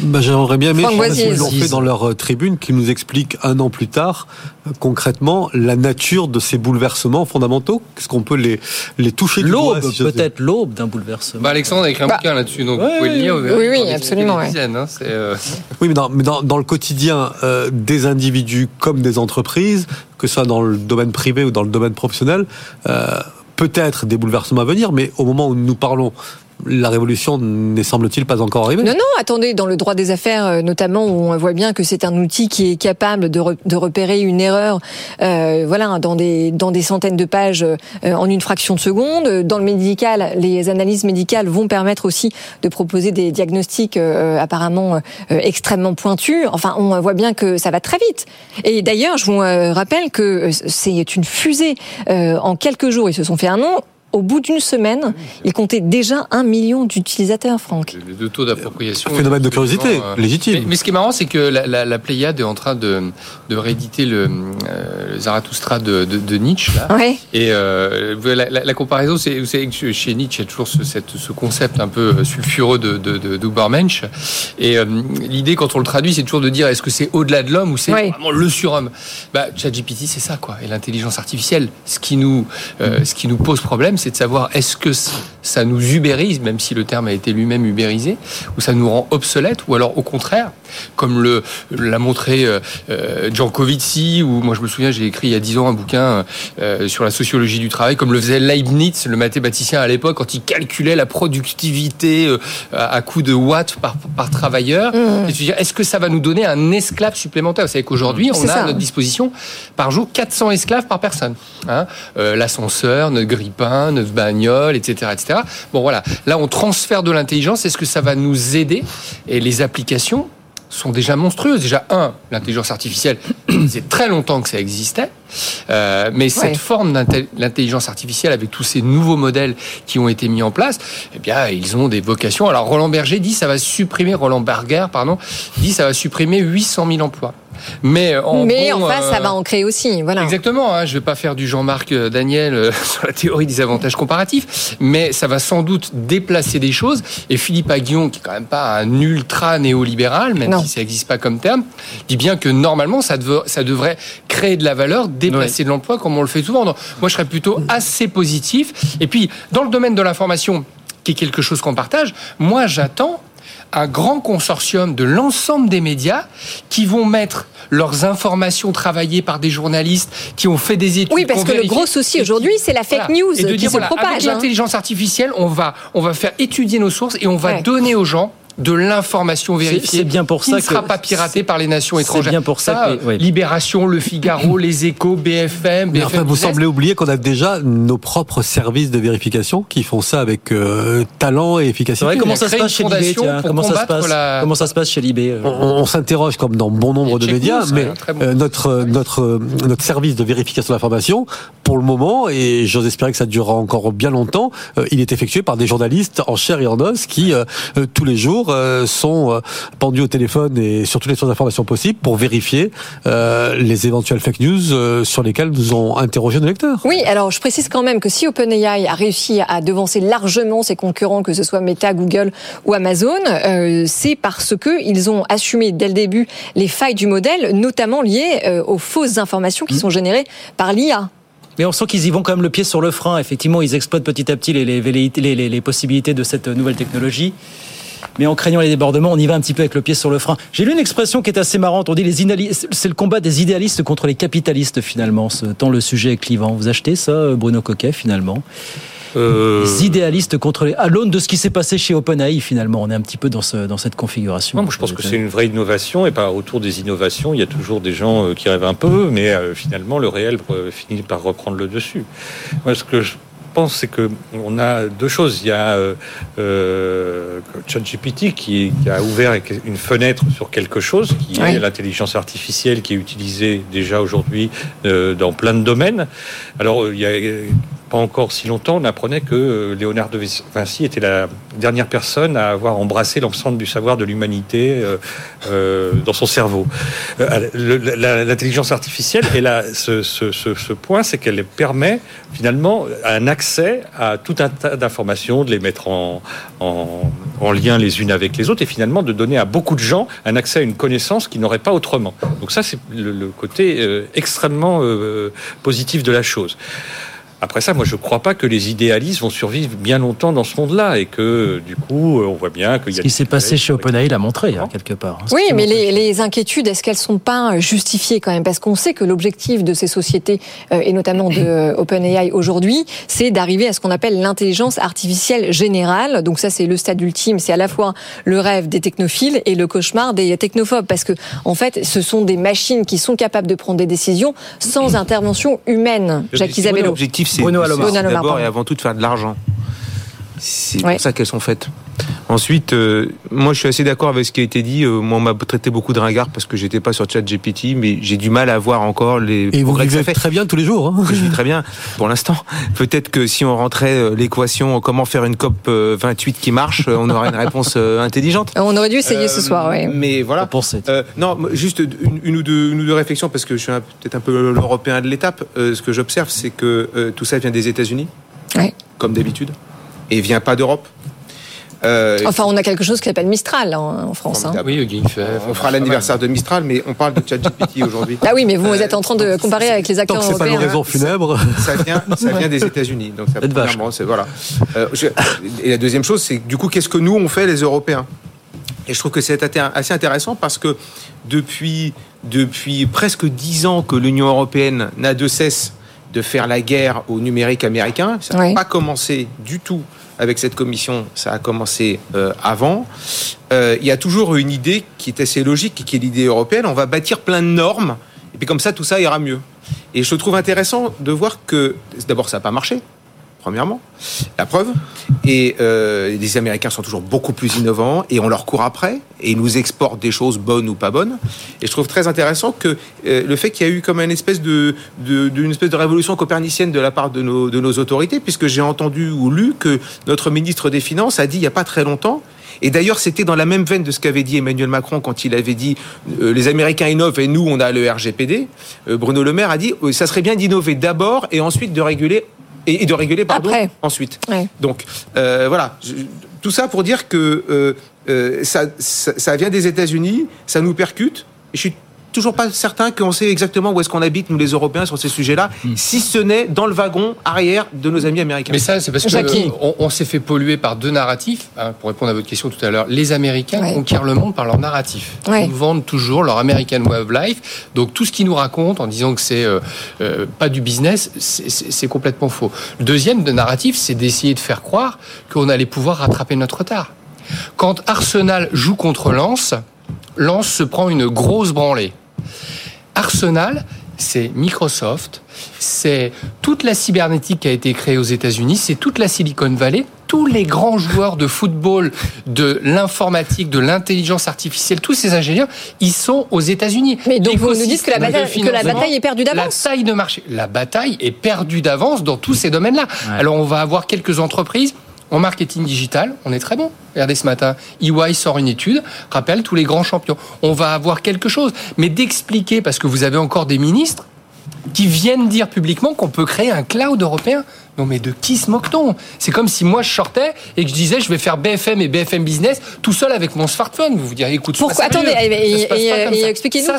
Bah, J'aimerais bien, mais l'ont fait dans leur euh, tribune, qu'ils nous expliquent un an plus tard, euh, concrètement, la nature de ces bouleversements fondamentaux. Qu'est-ce qu'on peut les, les toucher du L'aube, si peut-être l'aube d'un bouleversement. Bah, Alexandre a écrit un Bah, bouquin là-dessus, donc ouais, vous pouvez le lire. oui, oui, en explique absolument, ouais. hein, euh, Oui, mais dans, mais dans, dans le quotidien euh, des individus comme des entreprises, que ce soit dans le domaine privé ou dans le domaine professionnel, euh, peut-être des bouleversements à venir, mais au moment où nous parlons, la révolution n'est semble-t-il pas encore arrivée. Non, non, attendez, dans le droit des affaires, euh, notamment, on voit bien que c'est un outil qui est capable de, re- de repérer une erreur, euh, voilà, dans des dans des centaines de pages euh, en une fraction de seconde. Dans le médical, les analyses médicales vont permettre aussi de proposer des diagnostics euh, apparemment euh, extrêmement pointus. Enfin, on voit bien que ça va très vite. Et d'ailleurs, je vous euh, rappelle que c'est une fusée. En quelques jours, ils se sont fait un nom. Au bout d'une semaine, ils comptaient déjà un million d'utilisateurs, Franck. le, le taux d'appropriation. Un phénomène de curiosité, légitime. Mais, mais ce qui est marrant, c'est que la, la, la Pléiade est en train de, de rééditer le, euh, le Zarathustra de, de, de Nietzsche. Là. Ouais. Et euh, la, la, la comparaison, c'est vous savez que chez Nietzsche, il y a toujours ce, cette, ce concept un peu sulfureux de, de, de, d'Ubermensch. Et euh, l'idée, quand on le traduit, c'est toujours de dire est-ce que c'est au-delà de l'homme ou c'est Ouais. vraiment le surhomme? Bah, ChatGPT, c'est ça, quoi. Et l'intelligence artificielle, ce qui nous, euh, ce qui nous pose problème, c'est de savoir est-ce que ça nous ubérise, même si le terme a été lui-même ubérisé, ou ça nous rend obsolète, ou alors au contraire, comme le l'a montré euh, euh, Jancovici, ou moi je me souviens, j'ai écrit il y a dix ans un bouquin euh, sur la sociologie du travail, comme le faisait Leibniz, le mathématicien à l'époque, quand il calculait la productivité euh, à à coup de watts par, par travailleur. Mmh. Et est-ce que ça va nous donner un esclave supplémentaire? Vous savez qu'aujourd'hui, on a ça. à notre disposition par jour 400 esclaves par personne. Hein Euh, L'ascenseur, notre grippin, notre bagnole, etc., etc. Bon voilà, là on transfère de l'intelligence. Est-ce que ça va nous aider? Et les applications sont déjà monstrueuses. Déjà, un, l'intelligence artificielle, c'est très longtemps que ça existait, euh, mais cette forme d'intelligence artificielle avec tous ces nouveaux modèles qui ont été mis en place, eh bien, ils ont des vocations. Alors, Roland Berger dit ça va supprimer, Roland Berger, pardon, dit ça va supprimer 800 000 emplois. Mais en, Mais bon, en face, euh, ça va en créer aussi. Voilà. Exactement, hein, je ne vais pas faire du Jean-Marc euh, Daniel euh, sur la théorie des avantages comparatifs, mais ça va sans doute déplacer des choses. Et Philippe Aguillon, qui est quand même pas un ultra néolibéral, même Non. si ça n'existe pas comme terme, dit bien que normalement ça, dev- ça devrait créer de la valeur, déplacer de l'emploi comme on le fait souvent. Donc, moi, je serais plutôt assez positif. Et puis, dans le domaine de l'information, qui est quelque chose qu'on partage, moi, j'attends un grand consortium de l'ensemble des médias qui vont mettre leurs informations travaillées par des journalistes qui ont fait des études. Oui, parce que le gros souci aujourd'hui, c'est la fake voilà. news Et de qui dire, se voilà, Avec propage. hein. l'intelligence artificielle, on va, on va faire étudier nos sources et on va Ouais. donner aux gens de l'information vérifiée. c'est bien pour qui ça ne sera que- pas piratée par les nations c'est étrangères. bien pour ça que euh, oui. Libération, Le Figaro, Les Échos, BFM, Mais BFM enfin, vous semblez oublier qu'on a déjà nos propres services de vérification qui font ça avec euh, talent et C'est efficacité. vrai, comment ça se passe chez Libé comment ça se passe la- Comment ça se passe chez Libé euh On, on s'interroge comme dans bon nombre de médias, News, mais ouais, très bon. euh, notre notre notre service de vérification d'information, pour le moment, et j'ose espérer que ça durera encore bien longtemps, euh, il est effectué par des journalistes en chair et en os qui euh, euh, tous les jours euh, sont euh, pendus au téléphone et sur toutes les sources d'informations possibles pour vérifier euh, les éventuelles fake news euh, sur lesquelles nous ont interrogé nos lecteurs. Oui, alors je précise quand même que si OpenAI a réussi à devancer largement ses concurrents, que ce soit Meta, Google ou Amazon, euh, c'est parce que ils ont assumé dès le début les failles du modèle, notamment liées euh, aux fausses informations Mmh. qui sont générées par l'IA. Mais on sent qu'ils y vont quand même le pied sur le frein. Effectivement, ils exploitent petit à petit les, les, velléités- les, les- les possibilités de cette nouvelle technologie. Mais en craignant les débordements, on y va un petit peu avec le pied sur le frein. J'ai lu une expression qui est assez marrante. On dit les c'est le combat des idéalistes contre les capitalistes finalement. Tant le sujet est clivant. Vous achetez ça, euh, Bruno Coquet, finalement? Euh, Les idéalistes contre les. À l'aune de ce qui s'est passé chez OpenAI, finalement, on est un petit peu dans, ce, dans cette configuration. Non, moi, je pense que c'est une vraie innovation et par autour des innovations, il y a toujours des gens euh, qui rêvent un peu, mais euh, finalement, le réel euh, finit par reprendre le dessus. Moi, ce que je pense, c'est que on a deux choses. Il y a euh, euh, ChatGPT qui, qui a ouvert une fenêtre sur quelque chose, qui Oui. est l'intelligence artificielle, qui est utilisée déjà aujourd'hui euh, dans plein de domaines. Alors, euh, il y a pas encore si longtemps, on apprenait que Léonard de Vinci était la dernière personne à avoir embrassé l'ensemble du savoir de l'humanité euh, dans son cerveau. Euh, L'intelligence artificielle, ce, ce- ce- ce point, c'est qu'elle permet finalement un accès à tout un tas d'informations, de les mettre en, en, en lien les unes avec les autres et finalement de donner à beaucoup de gens un accès à une connaissance qu'ils n'auraient pas autrement. Donc ça, c'est le, le côté euh, extrêmement euh, positif de la chose. Après ça, moi, je ne crois pas que les idéalistes vont survivre bien longtemps dans ce monde-là et que, du coup, on voit bien qu'il y Ce a... qui s'est passé chez OpenAI l'a montré, hein, quelque part. Oui, mais les, les inquiétudes, est-ce qu'elles sont pas justifiées quand même? Parce qu'on sait que l'objectif de ces sociétés, euh, et notamment de euh, OpenAI aujourd'hui, c'est d'arriver à ce qu'on appelle l'intelligence artificielle générale. Donc ça, c'est le stade ultime. C'est à la fois le rêve des technophiles et le cauchemar des technophobes. Parce que, en fait, ce sont des machines qui sont capables de prendre des décisions sans intervention humaine. Jacques Isabello. L'objectif, c'est d'abord et avant tout de faire de l'argent. C'est Ouais. pour ça qu'elles sont faites. Ensuite, euh, moi, je suis assez d'accord avec ce qui a été dit. Euh, moi, on m'a traité beaucoup de ringard parce que j'étais pas sur ChatGPT, mais j'ai du mal à voir encore les. Et vous vivez fait. très bien tous les jours. hein. Je vis très bien pour l'instant. Peut-être que si on rentrait euh, l'équation comment faire une COP euh, 28 qui marche, on aurait une réponse intelligente. On aurait dû essayer ce soir, oui. Mais voilà. Euh, non, juste une, une ou deux, une ou deux réflexions parce que je suis peut-être un peu l'européen de l'étape. Euh, ce que j'observe, c'est que euh, tout ça vient des États-Unis, Ouais. comme d'habitude, et vient pas d'Europe. Euh, Enfin, on a quelque chose qui s'appelle Mistral en, en France. hein. Oui, on fera l'anniversaire de Mistral, mais on parle de ChatGPT aujourd'hui. Ah oui, mais vous êtes en train de comparer avec les acteurs Tant que c'est pas européens. l'oraison funèbre. Ça vient, ça vient des États-Unis. Donc, ça, premièrement, c'est voilà. Euh, je- et la deuxième chose, c'est du coup, qu'est-ce que nous on fait les Européens? Et je trouve que c'est assez intéressant parce que depuis depuis presque dix ans que l'Union européenne n'a de cesse de faire la guerre au numérique américain, ça n'a Oui. pas commencé du tout avec cette commission, ça a commencé euh, avant. Euh, Il y a toujours une idée qui est assez logique, qui est l'idée européenne. On va bâtir plein de normes, et puis comme ça, tout ça ira mieux. Et je trouve intéressant de voir que, d'abord, ça n'a pas marché. Premièrement. La preuve. Et euh, les Américains sont toujours beaucoup plus innovants et on leur court après et ils nous exportent des choses bonnes ou pas bonnes. Et je trouve très intéressant que euh, le fait qu'il y a eu comme une espèce de, d'une espèce de révolution copernicienne de la part de nos, autorités, puisque j'ai entendu ou lu que notre ministre des Finances a dit il n'y a pas très longtemps et d'ailleurs, c'était dans la même veine de ce qu'avait dit Emmanuel Macron quand il avait dit euh, les Américains innovent et nous, on a le RGPD. Bruno Le Maire a dit ça serait bien d'innover d'abord et ensuite de réguler et, et de réguler pardon Après. ensuite. Ouais. Donc euh, voilà, Je- tout ça pour dire que euh, euh, ça, ça, ça vient des États-Unis, ça nous percute. Et je suis toujours pas certain qu'on sait exactement où est-ce qu'on habite nous les Européens sur ces sujets-là, si ce n'est dans le wagon arrière de nos amis américains. Mais ça, c'est parce qu'on on, s'est fait polluer par deux narratifs. hein, pour répondre à votre question tout à l'heure, les Américains Ouais. conquièrent le monde par leur narratif. Ouais. Ils nous vendent toujours leur American Way of Life. Donc tout ce qu'ils nous racontent en disant que c'est euh, euh, pas du business, c'est complètement faux. Le deuxième de narratif, c'est d'essayer de faire croire qu'on allait pouvoir rattraper notre retard. Quand Arsenal joue contre Lens, Lens se prend une grosse branlée. Arsenal, c'est Microsoft, c'est toute la cybernétique qui a été créée aux États-Unis, c'est toute la Silicon Valley, tous les grands joueurs de football, de l'informatique, de l'intelligence artificielle, tous ces ingénieurs, ils sont aux États-Unis. Mais donc vous nous dites que la bataille- que la bataille est perdue d'avance. La taille de marché, la bataille est perdue d'avance dans tous ces domaines-là. Alors on va avoir quelques entreprises. En marketing digital, on est très bon. Regardez ce matin, EY sort une étude, rappelle tous les grands champions. On va avoir quelque chose. Mais d'expliquer, parce que vous avez encore des ministres qui viennent dire publiquement qu'on peut créer un cloud européen. Non mais de qui se moque-t-on? C'est comme si moi je sortais et que je disais je vais faire BFM et BFM Business tout seul avec mon smartphone. Vous vous direz écoute, Pourquoi? Attendez, et, expliquez-nous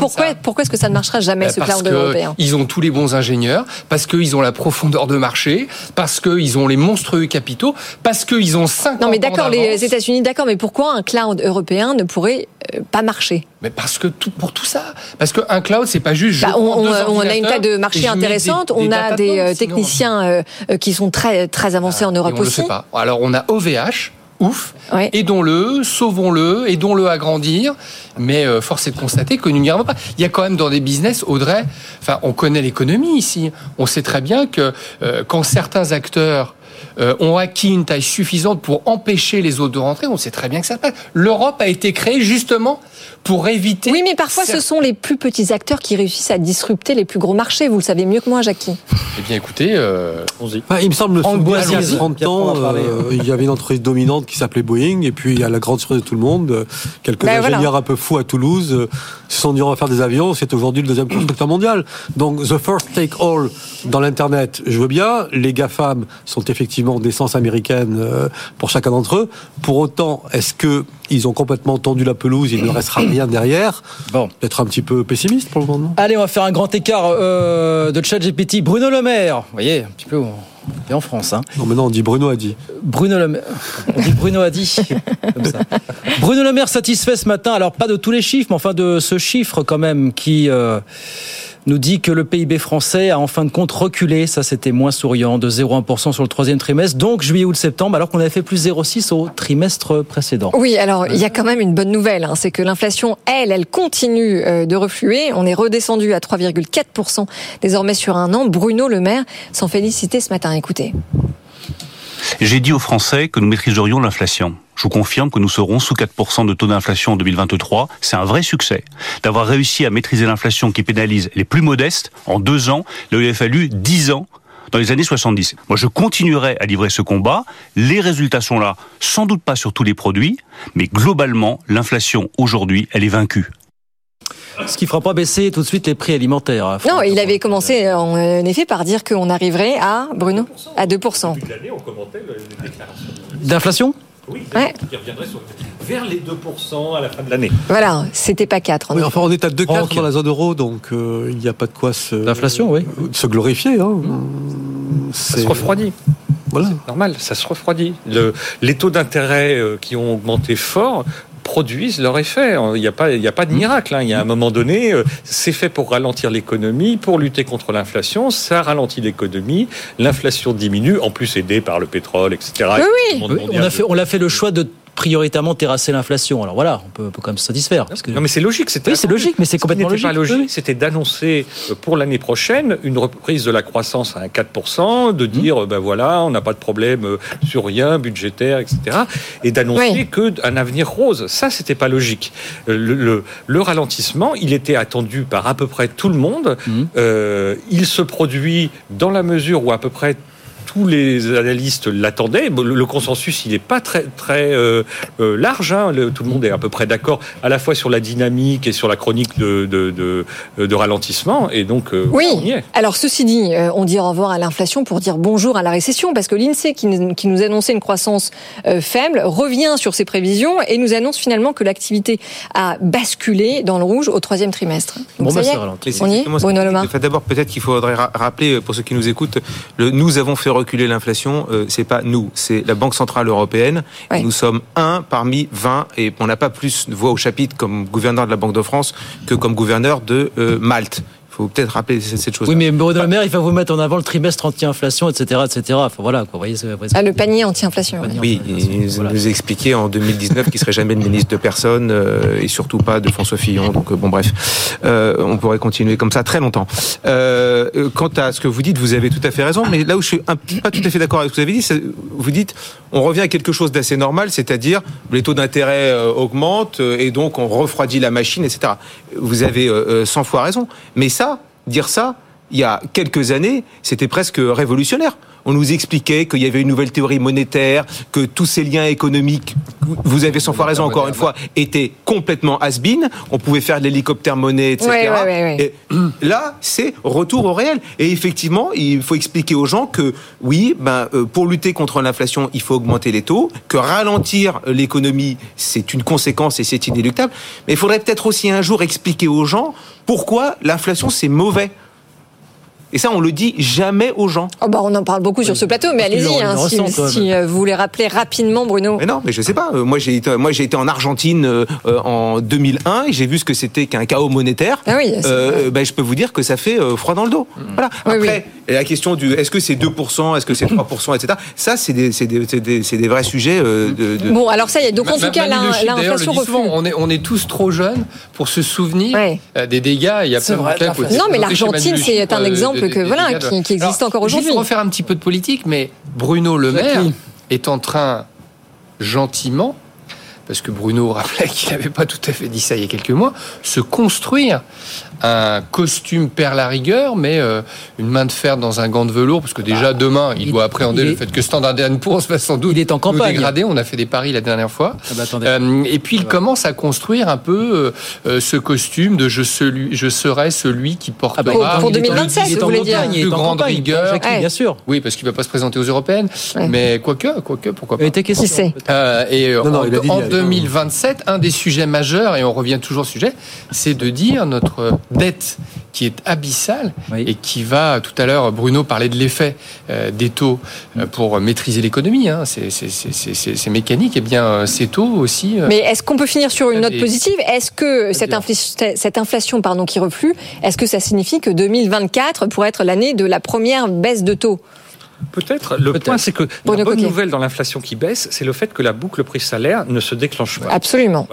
pourquoi, pourquoi, est-ce que ça ne marchera jamais Bah, ce que européen? Ils ont tous les bons ingénieurs, parce qu'ils ont la profondeur de marché, parce qu'ils ont les monstrueux capitaux, parce qu'ils ont 50 Non mais d'accord, les. États-Unis, d'accord, mais pourquoi un cloud européen ne pourrait euh, pas marcher? Mais parce que tout, pour tout ça, parce qu'un cloud, c'est pas juste. Bah, on, deux on- on a une taille de marché intéressante, on a des euh, techniciens euh, qui sont très très avancés en Et Europe on le aussi. sait pas. Alors on a OVH. Ouf, aidons-le, sauvons-le, aidons-le à grandir. Mais euh, force est de constater que nous n'y arrivons pas. Il y a quand même dans des business, Audrey, enfin, on connaît l'économie ici. On sait très bien que euh, quand certains acteurs euh, ont acquis une taille suffisante pour empêcher les autres de rentrer, on sait très bien que ça se passe. L'Europe a été créée justement pour éviter. Oui, mais parfois ce sont les plus petits acteurs qui réussissent à disrupter les plus gros marchés. Vous le savez mieux que moi, Jackie. Eh bien, écoutez, euh, Enfin, Ah, il me semble, il y a Boisier, 30 Pierre, on ans, euh, il y avait une entreprise dominante qui s'appelait Boeing, et puis à la grande surprise de tout le monde, euh, quelques Ben, ingénieurs voilà. un peu fous à Toulouse euh, se sont dit on va faire des avions, c'est aujourd'hui le deuxième constructeur mondial. Donc, the first take all dans l'Internet, je veux bien, les GAFAM sont effectivement d'essence américaine euh, pour chacun d'entre eux. Pour autant, est-ce que ils ont complètement tendu la pelouse, il ne restera rien derrière Bon. Peut-être un petit peu pessimiste pour le moment. Allez, on va faire un grand écart euh, de chat GPT. Bruno Le Maire, vous voyez, un petit peu est en France. Hein. Non, maintenant on dit Bruno a dit. Bruno Le Maire, on dit Bruno a dit. Comme ça. Bruno Le Maire satisfait ce matin, alors pas de tous les chiffres, mais enfin de ce chiffre quand même qui euh, nous dit que le PIB français a en fin de compte reculé, ça c'était moins souriant, de 0,1% sur le troisième trimestre, donc juillet, août, septembre, alors qu'on avait fait plus 0,6 au trimestre précédent. Oui, alors il y a quand même une bonne nouvelle, hein, c'est que l'inflation, elle, elle continue euh, de refluer. On est redescendu à 3,4% désormais sur un an. Bruno Le Maire s'en félicitait ce matin. J'ai dit aux Français que nous maîtriserions l'inflation. Je vous confirme que nous serons sous 4% de taux d'inflation en 2023. C'est un vrai succès d'avoir réussi à maîtriser l'inflation qui pénalise les plus modestes en deux ans, là il a fallu dix ans dans les années 70. Moi, je continuerai à livrer ce combat. Les résultats sont là, sans doute pas sur tous les produits, mais globalement, l'inflation aujourd'hui, elle est vaincue. Ce qui ne fera pas baisser tout de suite les prix alimentaires. hein. Non, il avait commencé en en effet par dire qu'on arriverait à, Bruno, à 2%. l'année, on commentait les déclarations. D'inflation? Oui, Ouais. qui reviendrait sur, vers les 2% à la fin de l'année. Voilà, c'était pas 4. Oui, enfin, on est à 2,4 Franck. dans la zone euro, donc euh, il n'y a pas de quoi se, L'inflation, oui. se glorifier. Hein. Ça se refroidit. Voilà. C'est normal, ça se refroidit. Le- les taux d'intérêt euh, qui ont augmenté fort produisent leur effet. Il n'y a pas, il y a pas de miracle. hein. Il y a un moment donné, euh, c'est fait pour ralentir l'économie, pour lutter contre l'inflation. Ça ralentit l'économie, l'inflation diminue, en plus aidée par le pétrole, etc. Oui, oui. On fait, on a fait le choix de prioritairement terrasser l'inflation. Alors voilà, on peut, on peut quand même se satisfaire. Parce que... Non, mais c'est logique. Oui, c'est logique, mais c'est complètement logique. pas logique, c'était d'annoncer euh, pour l'année prochaine une reprise de la croissance à 4%, de dire, euh, ben voilà, on n'a pas de problème euh, sur rien, budgétaire, etc. Et d'annoncer Oui. que un avenir rose. Ça, c'était pas logique. Le, le- le ralentissement, il était attendu par à peu près tout le monde. Euh, il se produit dans la mesure où à peu près tous les analystes l'attendaient. Bon, Le, le consensus, il n'est pas très très euh, euh, large. hein. Le- tout le monde est à peu près d'accord, à la fois sur la dynamique et sur la chronique de, de, de, de ralentissement. Et donc, euh, Oui. on y est. Alors ceci dit, euh, on dit au revoir à l'inflation pour dire bonjour à la récession, parce que l'INSEE qui, nous- qui nous annonçait une croissance euh, faible revient sur ses prévisions et nous annonce finalement que l'activité a basculé dans le rouge au troisième trimestre. Donc, ça y est, Mais c'est on y est, exactement ce Bruno que- Le Maire Enfin, D'abord, peut-être qu'il faudrait ra- rappeler pour ceux qui nous écoutent, le, nous avons fait reculer l'inflation. Euh, c'est pas nous, c'est la Banque centrale européenne. Nous sommes un parmi 20 et on n'a pas plus de voix au chapitre comme gouverneur de la Banque de France que comme gouverneur de euh, Malte. Il faut peut-être rappeler cette, chose. Oui, mais Bruno Le Maire, il va vous mettre en avant le trimestre anti-inflation, etc., etc. Enfin, voilà, quoi. Vous voyez, c'est- Ah, le panier anti-inflation. Oui, il nous, nous expliquait en 2019 qu'il serait jamais le ministre de personne euh, et surtout pas de François Fillon. Donc euh, bon, bref, Euh, on pourrait continuer comme ça très longtemps. Euh, quant à ce que vous dites, vous avez tout à fait raison. Mais là où je suis un, pas tout à fait d'accord avec ce que vous avez dit, vous dites, on revient à quelque chose d'assez normal, c'est-à-dire les taux d'intérêt augmentent et donc on refroidit la machine, etc. Vous avez euh, euh, 100 fois raison. Mais ça, dire ça, il y a quelques années, c'était presque révolutionnaire. On nous expliquait qu'il y avait une nouvelle théorie monétaire, que tous ces liens économiques, vous avez 100 fois raison encore une fois, étaient complètement has-been. On pouvait faire de l'hélicoptère monnaie, etc. Ouais, ouais, ouais, ouais. Et là, c'est retour au réel. Et effectivement, il faut expliquer aux gens que oui, ben, euh, pour lutter contre l'inflation, il faut augmenter les taux, que ralentir l'économie, c'est une conséquence et c'est inéluctable. Mais il faudrait peut-être aussi un jour expliquer aux gens pourquoi l'inflation, c'est mauvais. Et ça, on le dit jamais aux gens. Oh bah on en parle beaucoup sur ce plateau, mais allez-y, le- hein, si, euh, vous voulez rappeler rapidement, Bruno. Mais non, mais je sais pas. Euh, Moi, j'ai été, moi, j'ai été en Argentine euh, en 2001 et j'ai vu ce que c'était qu'un chaos monétaire. Ah oui, Euh, ben, je peux vous dire que ça fait euh, froid dans le dos. Voilà. Après, la question du est-ce que c'est 2%, est-ce que c'est 3%, etc. Ça, c'est des, c'est des, c'est des, c'est des vrais sujets. euh, de, de- Bon, alors ça y est, donc en tout cas, l'inflation on est, on est tous trop jeunes pour se souvenir des dégâts. Il y a C'est plein vrai, de Non, mais l'Argentine, c'est un euh, exemple des- que, des voilà, qui- qui existe encore aujourd'hui. Juste refaire un petit peu de politique, mais Bruno Le Maire est en train, gentiment, parce que Bruno rappelait qu'il n'avait pas tout à fait dit ça il y a quelques mois, se construire un costume perle à rigueur, mais euh, une main de fer dans un gant de velours, parce que déjà demain, il, doit appréhender il le fait que Standard Poor's va sans doute Il est en campagne. nous dégrader. On a fait des paris la dernière fois. Ah bah. Euh, et puis il commence à construire un peu euh, ce costume de je, celui, je serai celui qui portera bah, pour- pour il est en- 2027, il est vous en voulez dire. Il plus en grande campagne, rigueur. Bien sûr. Oui, parce qu'il va pas se présenter aux européennes. Mais quoique, quoique, pourquoi pas. Euh, et Non, non, en, il a dit en il y a- 2027, un des sujets majeurs, et on revient toujours au sujet, c'est de dire notre dette qui est abyssale et qui va, tout à l'heure, Bruno parlait de l'effet euh, des taux euh, pour maîtriser l'économie, hein, c'est- mécanique, et bien euh, ces taux aussi... euh, Mais est-ce qu'on peut finir sur une note des- positive? Est-ce que cette, inflation- cette inflation pardon, qui reflue, est-ce que ça signifie que 2024 pourrait être l'année de la première baisse de taux? Peut-être. Le point, c'est que la bonne nouvelle dans l'inflation qui baisse, c'est le fait que la boucle prix-salaire ne se déclenche pas. Absolument.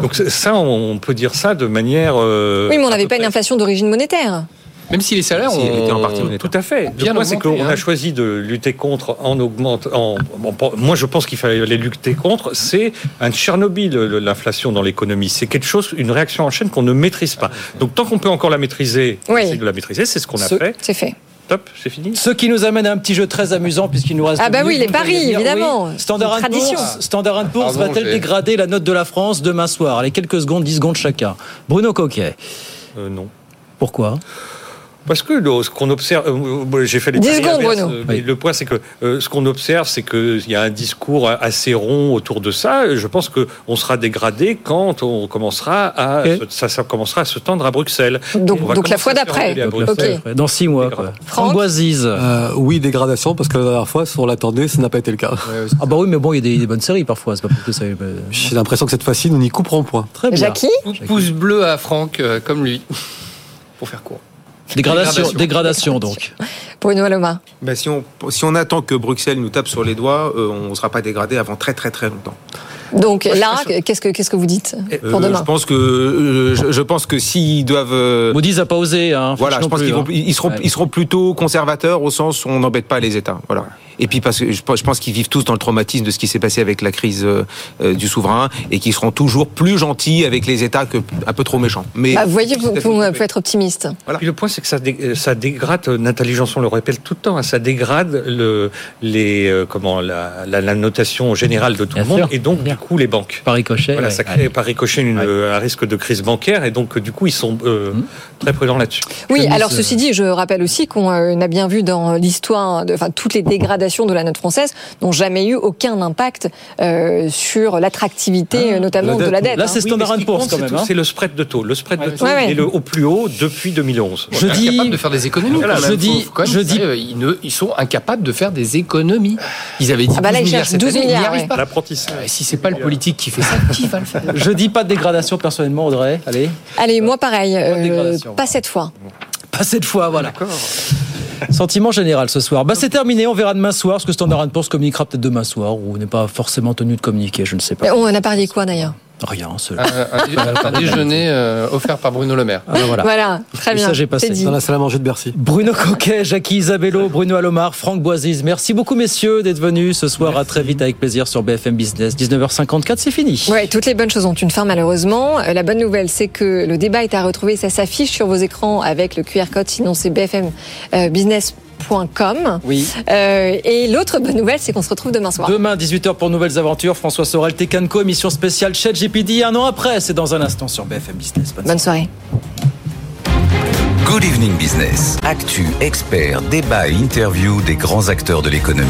Donc ça, on peut dire ça de manière. euh, Oui, mais on n'avait pas une inflation d'origine monétaire. Même si les salaires Si, ont en partie monétaire. Tout à fait. bien le point, c'est qu'on hein. a choisi de lutter contre en augmente. En, bon, pour- moi, je pense qu'il fallait les lutter contre. C'est un Tchernobyl, l'inflation dans l'économie. C'est quelque chose, une réaction en chaîne qu'on ne maîtrise pas. Donc, tant qu'on peut encore la maîtriser, Oui. essayer de la maîtriser. C'est ce qu'on a Ce- fait. C'est fait. Top, c'est fini. Ce qui nous amène à un petit jeu très amusant puisqu'il nous reste. Ah bah oui, les paris, dire, évidemment. oui, Standard Une Poor's. Standard Poor's va-t-elle dégrader la note de la France demain soir? Allez, quelques secondes, 10 secondes chacun. Bruno Coquet. Euh, non. Pourquoi? Parce que le- ce qu'on observe, euh, bon, j'ai fait les 10 paris secondes, Bruno. euh, le point c'est que euh, ce qu'on observe, c'est qu'il y a un discours assez rond autour de ça. Je pense que on sera dégradé quand on commencera à ça, ça commencera à se tendre à Bruxelles. Donc- la fois d'après. fois Dans 6 mois. Franck Framboisise. Euh, oui, dégradation, parce que la dernière fois, si on l'attendait, ça n'a pas été le cas. Ah bah oui, mais bon, il y a des, des bonnes séries parfois. C'est pas parce que ça. J'ai l'impression que cette fois-ci, nous n'y couperons point. Très bien. Jackie Pouce bleu à Franck, euh, comme lui, pour faire court. Dégradation, Dégradation. dégradation donc. Bruno Aloma. Ben, si, on, si on attend que Bruxelles nous tape sur les doigts, euh, on ne sera pas dégradé avant très très très longtemps. Donc là, qu'est-ce que qu'est-ce que vous dites pour demain Je pense que euh, je, je pense que s'ils doivent. euh, Moody's a pas osé. Hein, voilà, je pense qu'ils hein. ils seront, Ouais. ils seront plutôt conservateurs au sens où on n'embête pas les États. Voilà. Et puis parce que je pense, qu'ils vivent tous dans le traumatisme de ce qui s'est passé avec la crise euh, euh, du souverain et qu'ils seront toujours plus gentils avec les États que un peu trop méchants. Mais Bah, Vous voyez, vous, vous pouvez être optimiste. Puis le point, c'est que ça, dé- ça dégrade, euh, Nathalie Janson le répète tout le temps, hein, ça dégrade le, les, euh, comment, la, la, la notation générale de tout Bien le monde sûr. et donc, du coup, les banques. Par ricochet. Voilà, ouais. ça crée par ricochet une- un risque de crise bancaire et donc, euh, du coup, ils sont euh, très prudents là-dessus. Oui, alors euh, ceci dit, je rappelle aussi qu'on euh, a bien vu dans l'histoire, enfin toutes les dégradations de la note française n'ont jamais eu aucun impact euh, sur l'attractivité, euh, notamment de la dette. hein. Oui, mais ce qui compte, c'est tout- C'est le spread de taux. Le spread de taux Ouais, ouais. est le, au plus haut depuis 2011. Ils sont incapables de faire des économies. Voilà, quand je même. dis- quand même je dis- euh, ils, ne- ils sont incapables de faire des économies. Ils avaient dit Ah bah là, 12 ils milliards cette 12 année, ils n'y milliards, arrivent ouais. pas. L'apprentissage. Euh, Si c'est pas le politique qui fait ça, qui va le faire? Je dis pas de dégradation personnellement, Audrey. Allez. Allez, moi pareil, euh, pas cette fois. Pas cette fois, voilà. Sentiment général ce soir. Bah, c'est terminé, on verra demain soir, ce que Standard Poor's communiquera peut-être demain soir, ou n'est pas forcément tenu de communiquer, je ne sais pas. On a parié quoi d'ailleurs? Rien, seul. Un, un- un déjeuner euh, offert par Bruno Le Maire. Ah, voilà. Voilà, très Le bien. message est passé. dit. Dans la salle à manger de Bercy. Bruno Coquet, Jackie Isabello, Bruno Alomar, Franck Boisise. Merci beaucoup, messieurs, d'être venus ce soir. À très vite, avec plaisir, sur BFM Business. 19h54, c'est fini. Ouais, toutes les bonnes choses ont une fin malheureusement. Euh, La bonne nouvelle, c'est que le débat est à retrouver. Ça s'affiche sur vos écrans avec le QR code. Sinon, c'est bfmbusiness.com. Oui. Euh, et l'autre bonne nouvelle, c'est qu'on se retrouve demain soir. Demain, 18h pour Nouvelles Aventures. François Sorel, Tecanco, émission spéciale ChatGPT. Un an après, c'est dans un instant sur BFM Business. Bonne soirée. Good Evening Business. Actu, experts, débat et des grands acteurs de l'économie.